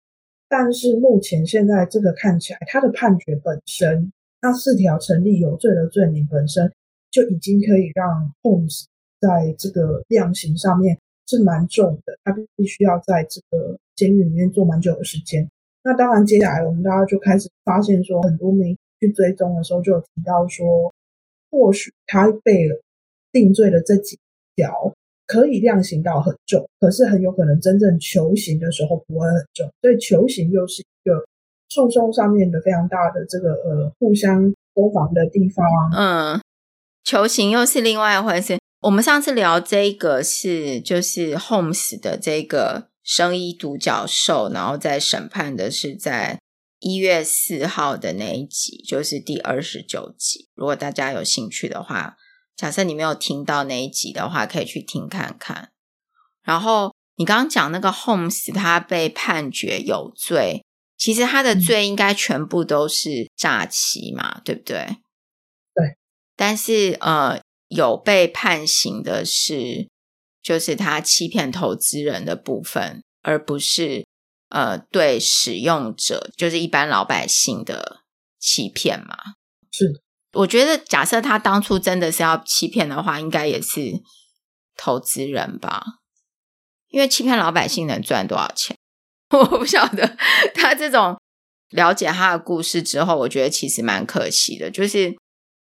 [SPEAKER 2] 但是目前现在这个看起来，他的判决本身。那四条成立有罪的罪名本身就已经可以让 Holmes 在这个量刑上面是蛮重的，他必须要在这个监狱里面坐蛮久的时间。那当然，接下来我们大家就开始发现说，很多媒去追踪的时候就有提到说，或许他被定罪的这几条可以量刑到很重，可是很有可能真正求刑的时候不会很重，所以求刑又是一个。诉讼上面的非常大的这个呃互相攻防的地方，
[SPEAKER 1] 嗯，求刑又是另外一回事。我们上次聊这个是就是 Holmes 的这个生医独角兽，然后在审判的是在一月四号的那一集，就是第二十九集。如果大家有兴趣的话，假设你没有听到那一集的话，可以去听看看。然后你刚刚讲那个 Holmes，他被判决有罪。其实他的罪应该全部都是诈欺嘛，对不对？
[SPEAKER 2] 对。
[SPEAKER 1] 但是呃，有被判刑的是，就是他欺骗投资人的部分，而不是呃对使用者，就是一般老百姓的欺骗嘛。
[SPEAKER 2] 是。
[SPEAKER 1] 我觉得假设他当初真的是要欺骗的话，应该也是投资人吧？因为欺骗老百姓能赚多少钱？(laughs) 我不晓得他这种了解他的故事之后，我觉得其实蛮可惜的。就是，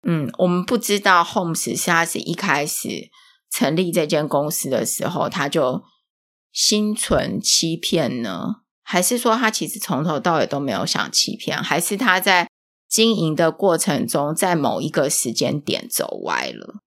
[SPEAKER 1] 嗯，我们不知道 Holmes 是他是一开始成立这间公司的时候，他就心存欺骗呢，还是说他其实从头到尾都没有想欺骗？还是他在经营的过程中，在某一个时间点走歪了？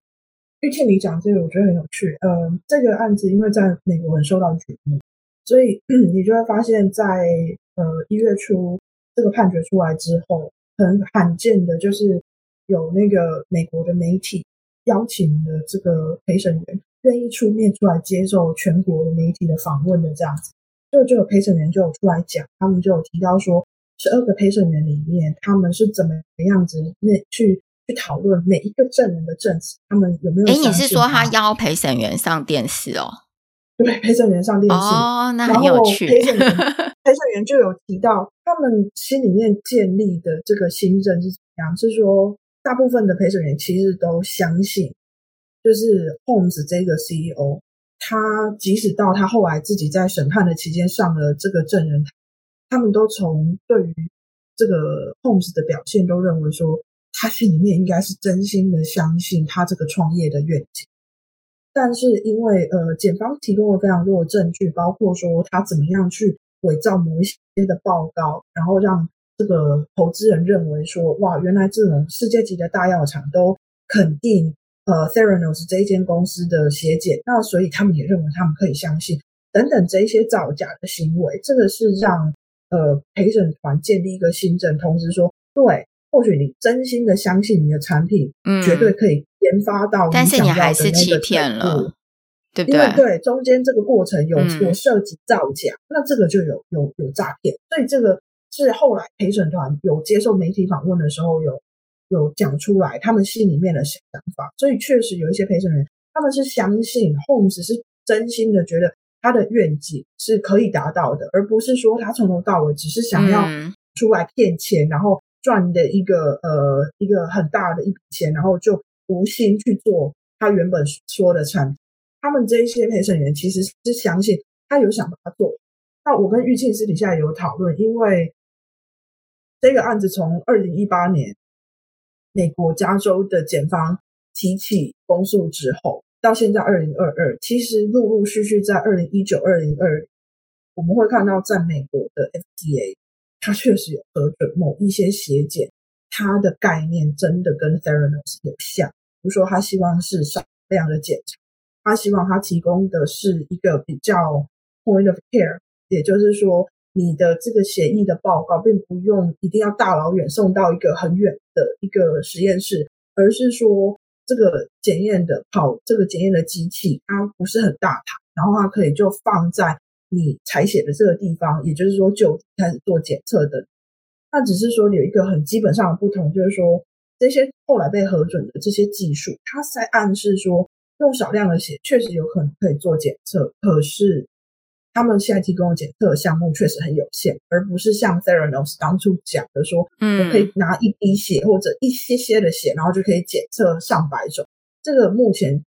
[SPEAKER 2] 玉庆，你讲这个我觉得很有趣。呃，这个案子因为在美国很受到瞩目，所以 (clears throat) 你就会发现在，在呃一月初这个判决出来之后，很罕见的就是有那个美国的媒体邀请了这个陪审员，愿意出面出来接受全国的媒体的访问的这样子。就就有陪审员就有出来讲，他们就有提到说，十二个陪审员里面，他们是怎么样子那去去讨论每一个证人的证词，他们有没有？哎，
[SPEAKER 1] 你是说他邀陪审员上电视哦？
[SPEAKER 2] 对，陪审员上电视
[SPEAKER 1] 哦，那很有趣。
[SPEAKER 2] 陪审员 (laughs) 陪审员就有提到，他们心里面建立的这个新政是怎样？是说，大部分的陪审员其实都相信，就是 Holmes 这个 CEO。他即使到他后来自己在审判的期间上了这个证人，他们都从对于这个 Homes 的表现都认为说，他心里面应该是真心的相信他这个创业的愿景。但是因为呃，检方提供了非常多的证据，包括说他怎么样去伪造某一些的报告，然后让这个投资人认为说，哇，原来这种世界级的大药厂都肯定。呃，Theranos 这一间公司的血检，那所以他们也认为他们可以相信等等这一些造假的行为，这个是让呃陪审团建立一个新证，同时说，对，或许你真心的相信你的产品，嗯，绝对可以研发到你想要的那个程度，但是你还是欺骗了，对不对？因为对中间这个过程有有涉及造假，嗯，那这个就有有有诈骗，所以这个是后来陪审团有接受媒体访问的时候有。有讲出来他们心里面的想法，所以确实有一些陪审员，他们是相信 Holmes 是真心的觉得他的愿景是可以达到的，而不是说他从头到尾只是想要出来骗钱，然后赚的一个呃一个很大的一笔钱，然后就无心去做他原本说的产品。他们这一些陪审员其实是相信他有想把它做。那我跟玉庆私底下也有讨论，因为这个案子从二零一八年。美国加州的检方提起公诉之后，到现在二零二二，其实陆陆续续在二零一九、二零二，我们会看到在美国的 FDA，它确实有核准某一些血检，它的概念真的跟 Theranos 有像，比如说他希望是少量的检查，他希望他提供的是一个比较 point of care，也就是说。你的这个协议的报告，并不用一定要大老远送到一个很远的一个实验室，而是说这个检验的跑这个检验的机器，它不是很大台，然后它可以就放在你采血的这个地方，也就是说就开始做检测的。那只是说有一个很基本上的不同，就是说这些后来被核准的这些技术，它是在暗示说用少量的血确实有可能可以做检测，可是。他们现在提供的检测项目确实很有限，而不是像 Theranos 当初讲的说，嗯，我可以拿一滴血或者一些些的血，然后就可以检测上百种。这个目前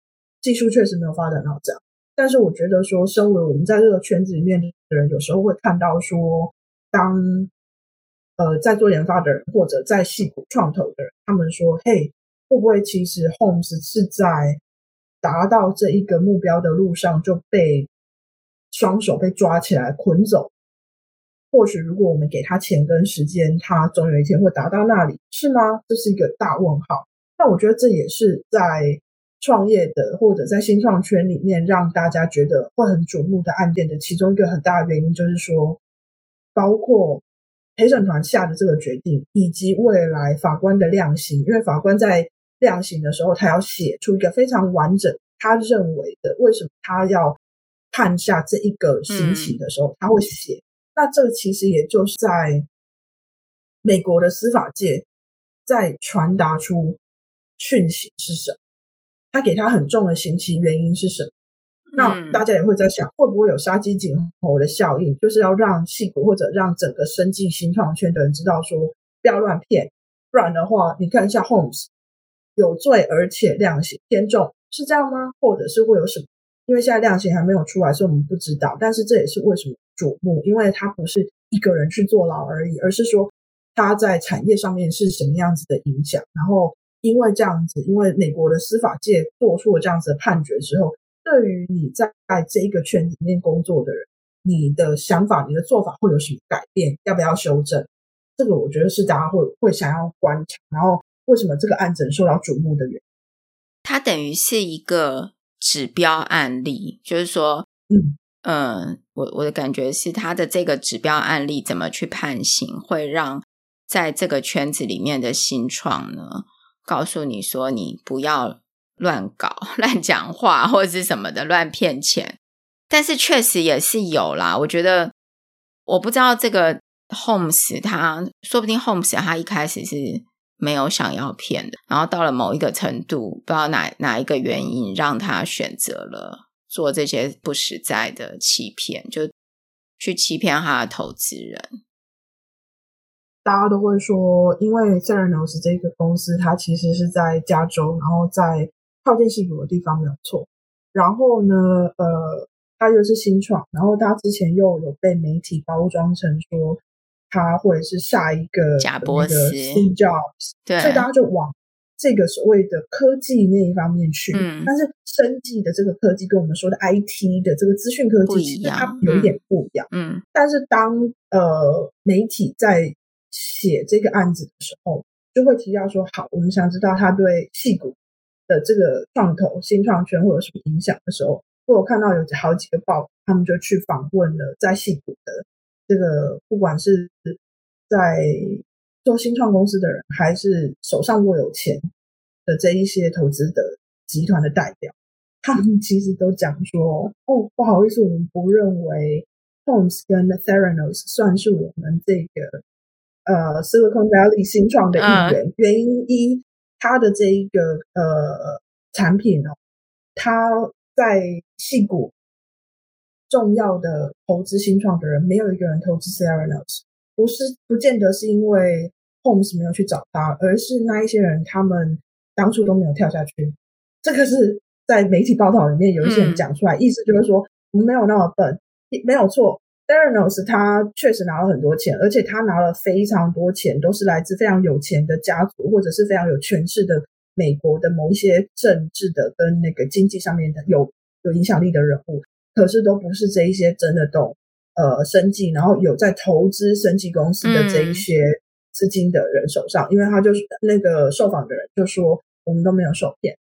[SPEAKER 2] 技术确实没有发展到这样。但是我觉得说，身为我们在这个圈子里面的人，有时候会看到说，当呃在做研发的人或者在矽谷创投的人，他们说，嘿，会不会其实 Holmes 是在达到这一个目标的路上就被。双手被抓起来捆走，或许如果我们给他钱跟时间，他总有一天会达到那里，是吗？这是一个大问号。但我觉得这也是在创业的或者在新创圈里面让大家觉得会很瞩目的案件的其中一个很大的原因，就是说，包括陪审团下的这个决定，以及未来法官的量刑，因为法官在量刑的时候，他要写出一个非常完整，他认为的为什么他要。判下这一个刑期的时候，他会写。那这个其实也就是在美国的司法界在传达出讯息是什么？他给他很重的刑期，原因是什么？那大家也会在想，会不会有杀鸡儆猴的效应？就是要让戏骨或者让整个生计新创圈的人知道说，不要乱骗，不然的话，你看一下 Holmes 有罪而且量刑偏重，是这样吗？或者是会有什么？因为现在量刑还没有出来，所以我们不知道。但是这也是为什么瞩目，因为他不是一个人去坐牢而已，而是说他在产业上面是什么样子的影响。然后因为这样子，因为美国的司法界做出了这样子的判决之后，对于你在这一个圈子里面工作的人，你的想法、你的做法会有什么改变？要不要修正？这个我觉得是大家会会想要观察，然后为什么这个案子受到瞩目的原因。
[SPEAKER 1] 它等于是一个指标案例，就是说，嗯嗯、呃，我我的感觉是，他的这个指标案例怎么去判刑，会让在这个圈子里面的新创呢，告诉你说，你不要乱搞、(laughs) 乱讲话或者是什么的，乱骗钱。但是确实也是有啦，我觉得我不知道这个 Holmes 他说不定 Holmes 他一开始是没有想要骗的，然后到了某一个程度，不知道哪哪一个原因让他选择了做这些不实在的欺骗，就去欺骗他的投资人。
[SPEAKER 2] 大家都会说，因为 Theranos 这个公司它其实是在加州，然后在靠近西谷的地方没有错。然后呢，呃。他又是新创，然后他之前又有被媒体包装成说他或者是下一个
[SPEAKER 1] 贾博士
[SPEAKER 2] Steve Jobs，
[SPEAKER 1] 对，
[SPEAKER 2] 所以大家就往这个所谓的科技那一方面去。
[SPEAKER 1] 嗯，
[SPEAKER 2] 但是生技的这个科技跟我们说的 IT 的这个资讯科技其实它有一点不一样。
[SPEAKER 1] 嗯，
[SPEAKER 2] 但是当呃媒体在写这个案子的时候，就会提到说，好，我们想知道他对戏骨的这个创投新创圈会有什么影响的时候。我有看到有好几个报，他们就去访问了在戏骨的这个，不管是在做新创公司的人，还是手上握有钱的这一些投资的集团的代表，他们其实都讲说：“哦，不好意思，我们不认为 Holmes 跟 Theranos 算是我们这个呃 Silicon Valley 新创的一员。Uh. 原因一，他的这一个呃产品哦，他。”在矽谷重要的投资新创的人，没有一个人投资 Theranos，不是不见得是因为 Holmes 没有去找他，而是那一些人他们当初都没有跳下去。这个是在媒体报道里面有一些人讲出来，嗯、意思就是说我们没有那么笨，没有错。Theranos 他确实拿了很多钱，而且他拿了非常多钱，都是来自非常有钱的家族或者是非常有权势的。美国的某一些政治的跟那个经济上面的有有影响力的人物，可是都不是这一些真的懂呃生计，然后有在投资生计公司的这一些资金的人手上，嗯、因为他就是那个受访的人就说我们都没有受骗。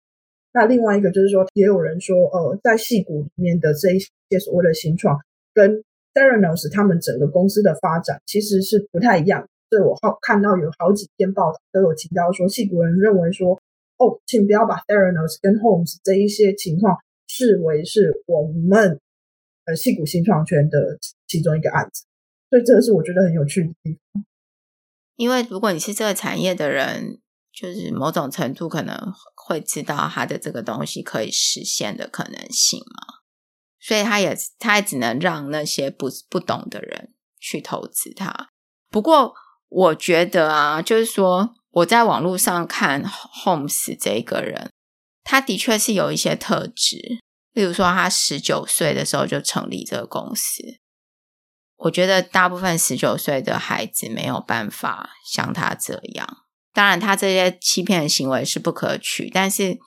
[SPEAKER 2] 那另外一个就是说，也有人说呃，在戏骨里面的这一些所谓的新创跟 Theranos 他们整个公司的发展其实是不太一样。所以我好看到有好几篇报道都有提到说，戏骨人认为说。哦，请不要把 Theranos 跟 Holmes 这一些情况视为是我们呃矽谷新创圈的其中一个案子，所以这个是我觉得很有趣的。
[SPEAKER 1] 因为如果你是这个产业的人，就是某种程度可能会知道他的这个东西可以实现的可能性嘛，所以他也他也只能让那些不不懂的人去投资他。不过我觉得啊，就是说。我在网络上看 Holmes 这个人，他的确是有一些特质，例如说他十九岁的时候就成立这个公司。我觉得大部分十九岁的孩子没有办法像他这样。当然，他这些欺骗的行为是不可取，但是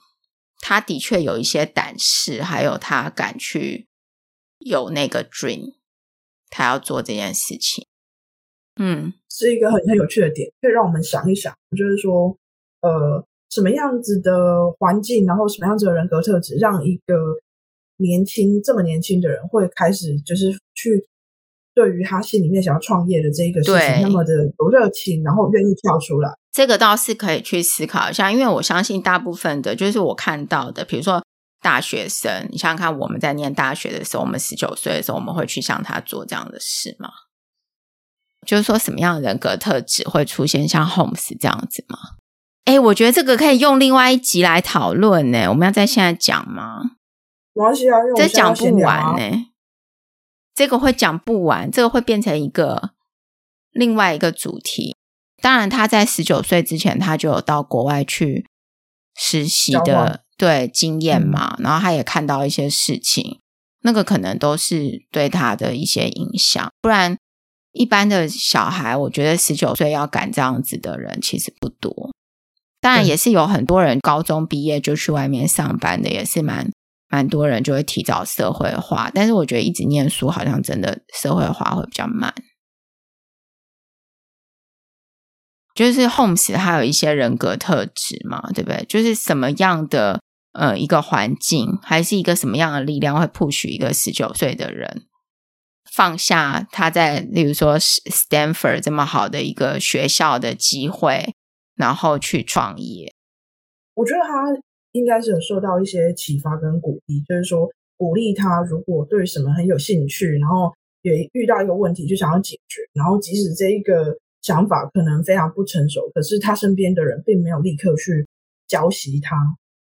[SPEAKER 1] 他的确有一些胆识，还有他敢去有那个 dream，他要做这件事情。嗯，
[SPEAKER 2] 是一个很很有趣的点，可以让我们想一想，就是说，呃，什么样子的环境，然后什么样子的人格特质，让一个年轻这么年轻的人会开始就是去对于他心里面想要创业的这一个事情那么的有热情，然后愿意跳出来。
[SPEAKER 1] 这个倒是可以去思考一下，因为我相信大部分的，就是我看到的，比如说大学生，你想想看，我们在念大学的时候，我们十九岁的时候，我们会去向他做这样的事吗？就是说，什么样的人格特质会出现像 Holmes 这样子吗？哎，我觉得这个可以用另外一集来讨论呢。我们要在现在
[SPEAKER 2] 讲吗？
[SPEAKER 1] 这讲不完呢。这个会讲不完，这个会变成一个另外一个主题。当然，他在十九岁之前，他就有到国外去实习的对经验嘛，嗯、然后他也看到一些事情，那个可能都是对他的一些影响，不然。一般的小孩，我觉得十九岁要赶这样子的人其实不多。当然，也是有很多人高中毕业就去外面上班的，也是蛮蛮多人就会提早社会化，但是我觉得一直念书好像真的社会化会比较慢。就是 Holmes 他有一些人格特质嘛，对不对？就是什么样的呃一个环境，还是一个什么样的力量会 push 一个十九岁的人放下他在，例如说 Stanford 这么好的一个学校的机会，然后去创业？
[SPEAKER 2] 我觉得他应该是有受到一些启发跟鼓励，就是说鼓励他，如果对什么很有兴趣，然后也遇到一个问题就想要解决，然后即使这一个。想法可能非常不成熟，可是他身边的人并没有立刻去教习他。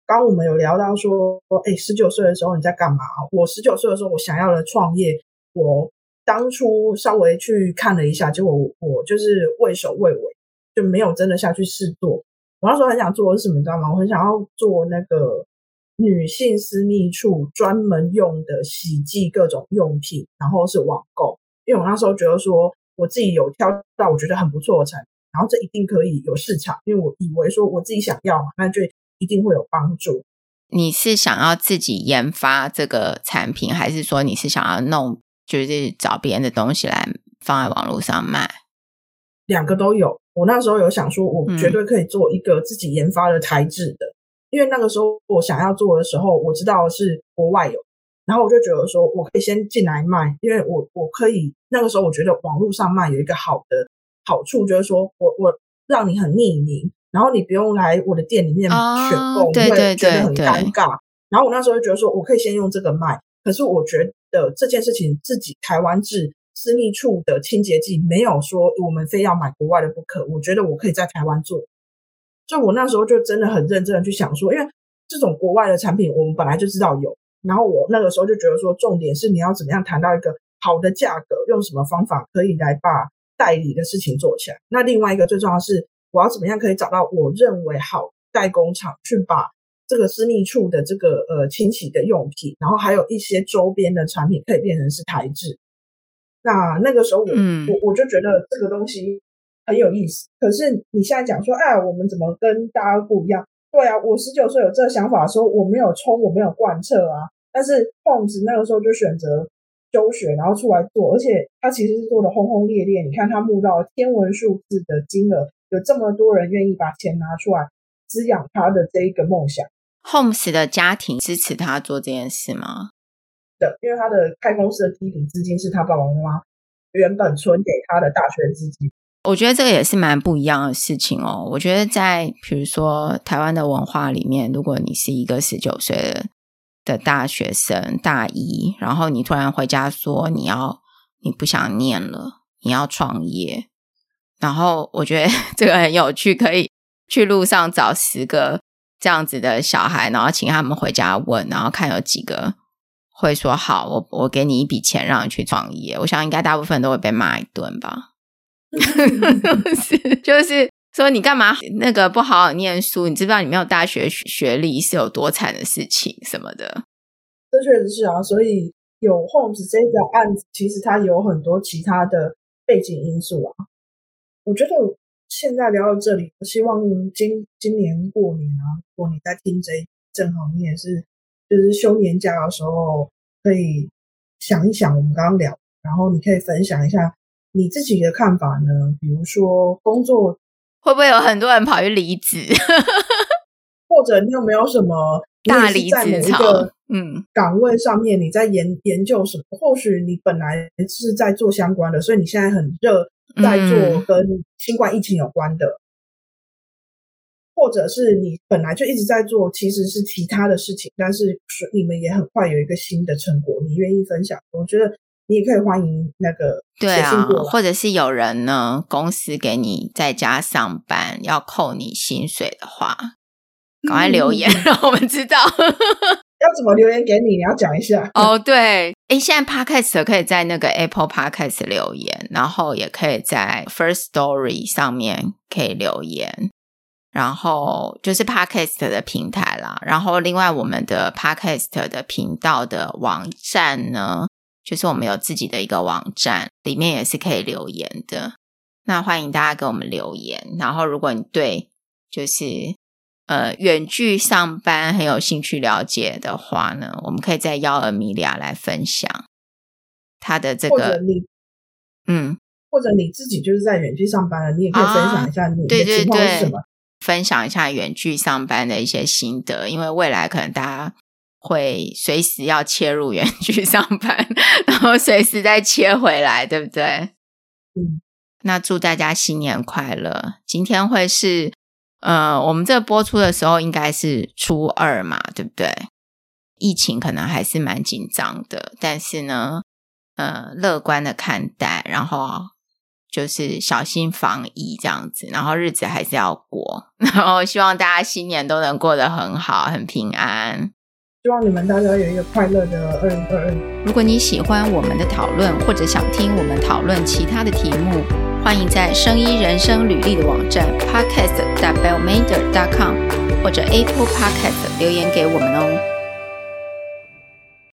[SPEAKER 2] 刚我们有聊到说，哎，十九岁的时候你在干嘛？我十九岁的时候，我想要了创业。我当初稍微去看了一下，结果，我就是畏首畏尾，就没有真的下去试做。我那时候很想做的是什么，你知道吗？我很想要做那个女性私密处专门用的洗剂各种用品，然后是网购，因为我那时候觉得说。我自己有挑到我觉得很不错的产品，然后这一定可以有市场，因为我以为说我自己想要嘛，那就一定会有帮助。
[SPEAKER 1] 你是想要自己研发这个产品，还是说你是想要弄，就是找别人的东西来放在网络上卖？
[SPEAKER 2] 两个都有。我那时候有想说，我绝对可以做一个自己研发的台制的，嗯，因为那个时候我想要做的时候，我知道是国外有。然后我就觉得说，我可以先进来卖，因为我我可以那个时候我觉得网络上卖有一个好的好处，就是说我我让你很匿名，然后你不用来我的店里面选购，你会觉得很尴尬。然后我那时候就觉得说，我可以先用这个卖，可是我觉得这件事情自己台湾制私密处的清洁剂没有说我们非要买国外的不可，我觉得我可以在台湾做。就我那时候就真的很认真的去想说，因为这种国外的产品我们本来就知道有。然后我那个时候就觉得说，重点是你要怎么样谈到一个好的价格，用什么方法可以来把代理的事情做起来。那另外一个最重要是，我要怎么样可以找到我认为好代工厂，去把这个私密处的这个呃清洗的用品，然后还有一些周边的产品可以变成是台制。那那个时候我、嗯、我我就觉得这个东西很有意思。可是你现在讲说，哎，我们怎么跟大家不一样？对啊，我十九岁有这个想法的时候，我没有冲，我没有贯彻啊。但是 Holmes 那个时候就选择休学，然后出来做，而且他其实是做的轰轰烈烈。你看他募到天文数字的金额，有这么多人愿意把钱拿出来滋养他的这一个梦想。
[SPEAKER 1] Holmes 的家庭支持他做这件事吗？
[SPEAKER 2] 的，因为他的开公司的第一笔资金是他爸爸妈妈原本存给他的大学资金。
[SPEAKER 1] 我觉得这个也是蛮不一样的事情哦。我觉得在比如说台湾的文化里面，如果你是一个十九岁的。的大学生大一，然后你突然回家说你要你不想念了，你要创业，然后我觉得 (laughs) 这个很有趣，可以去路上找十个这样子的小孩，然后请他们回家问，然后看有几个会说好，我我给你一笔钱让你去创业。我想应该大部分都会被骂一顿吧，是 (laughs) 就是。说你干嘛那个不好好念书？你知不知道你没有大学学历是有多惨的事情什么的？
[SPEAKER 2] 这确实是啊，所以有 Holmes 这个案子，其实它有很多其他的背景因素啊。我觉得现在聊到这里，我希望今今年过年啊，如果你在听这，正好你也是就是休年假的时候，可以想一想我们刚刚聊，然后你可以分享一下你自己的看法呢，比如说工作。
[SPEAKER 1] 会不会有很多人跑去离职？(laughs)
[SPEAKER 2] 或者你有没有什么
[SPEAKER 1] 大离职潮？
[SPEAKER 2] 嗯，岗位上面你在研研究什么？或许你本来是在做相关的，所以你现在很热，在做跟新冠疫情有关的，嗯，或者是你本来就一直在做，其实是其他的事情，但是你们也很快有一个新的成果，你愿意分享？我觉得。你也可以欢迎那个
[SPEAKER 1] 对啊，或者是有人呢，公司给你在家上班要扣你薪水的话，赶快留言让我们知道。(laughs) (laughs)
[SPEAKER 2] 要怎么留言给你？你要讲一下
[SPEAKER 1] 哦。对，诶，现在 Podcast 可以在那个 Apple Podcast 留言，然后也可以在 First Story 上面可以留言，然后就是 Podcast 的平台啦。然后另外我们的 Podcast 的频道的网站呢，就是我们有自己的一个网站，里面也是可以留言的。那欢迎大家给我们留言。然后，如果你对就是呃远距上班很有兴趣了解的话呢，我们可以再邀尔米利亚来分享他的这个，嗯，
[SPEAKER 2] 或者你自己就是在远距上班了，你也可以分享一下你的情况是什么，啊，对对对，
[SPEAKER 1] 分享一下远距上班的一些心得，因为未来可能大家会随时要切入远距上班，然后随时再切回来，对不对？
[SPEAKER 2] 嗯。
[SPEAKER 1] 那祝大家新年快乐！今天会是呃，我们这播出的时候应该是初二嘛，对不对？疫情可能还是蛮紧张的，但是呢，呃，乐观的看待，然后就是小心防疫这样子，然后日子还是要过，(laughs) 然后希望大家新年都能过得很好，很平安。
[SPEAKER 2] 希望你们大家有一个快乐的二零二二。
[SPEAKER 1] 如果你喜欢我们的讨论，或者想听我们讨论其他的题目，欢迎在生医人生履历的网站 podcast.bellmander.com 或者 Apple Podcast 留言给我们哦。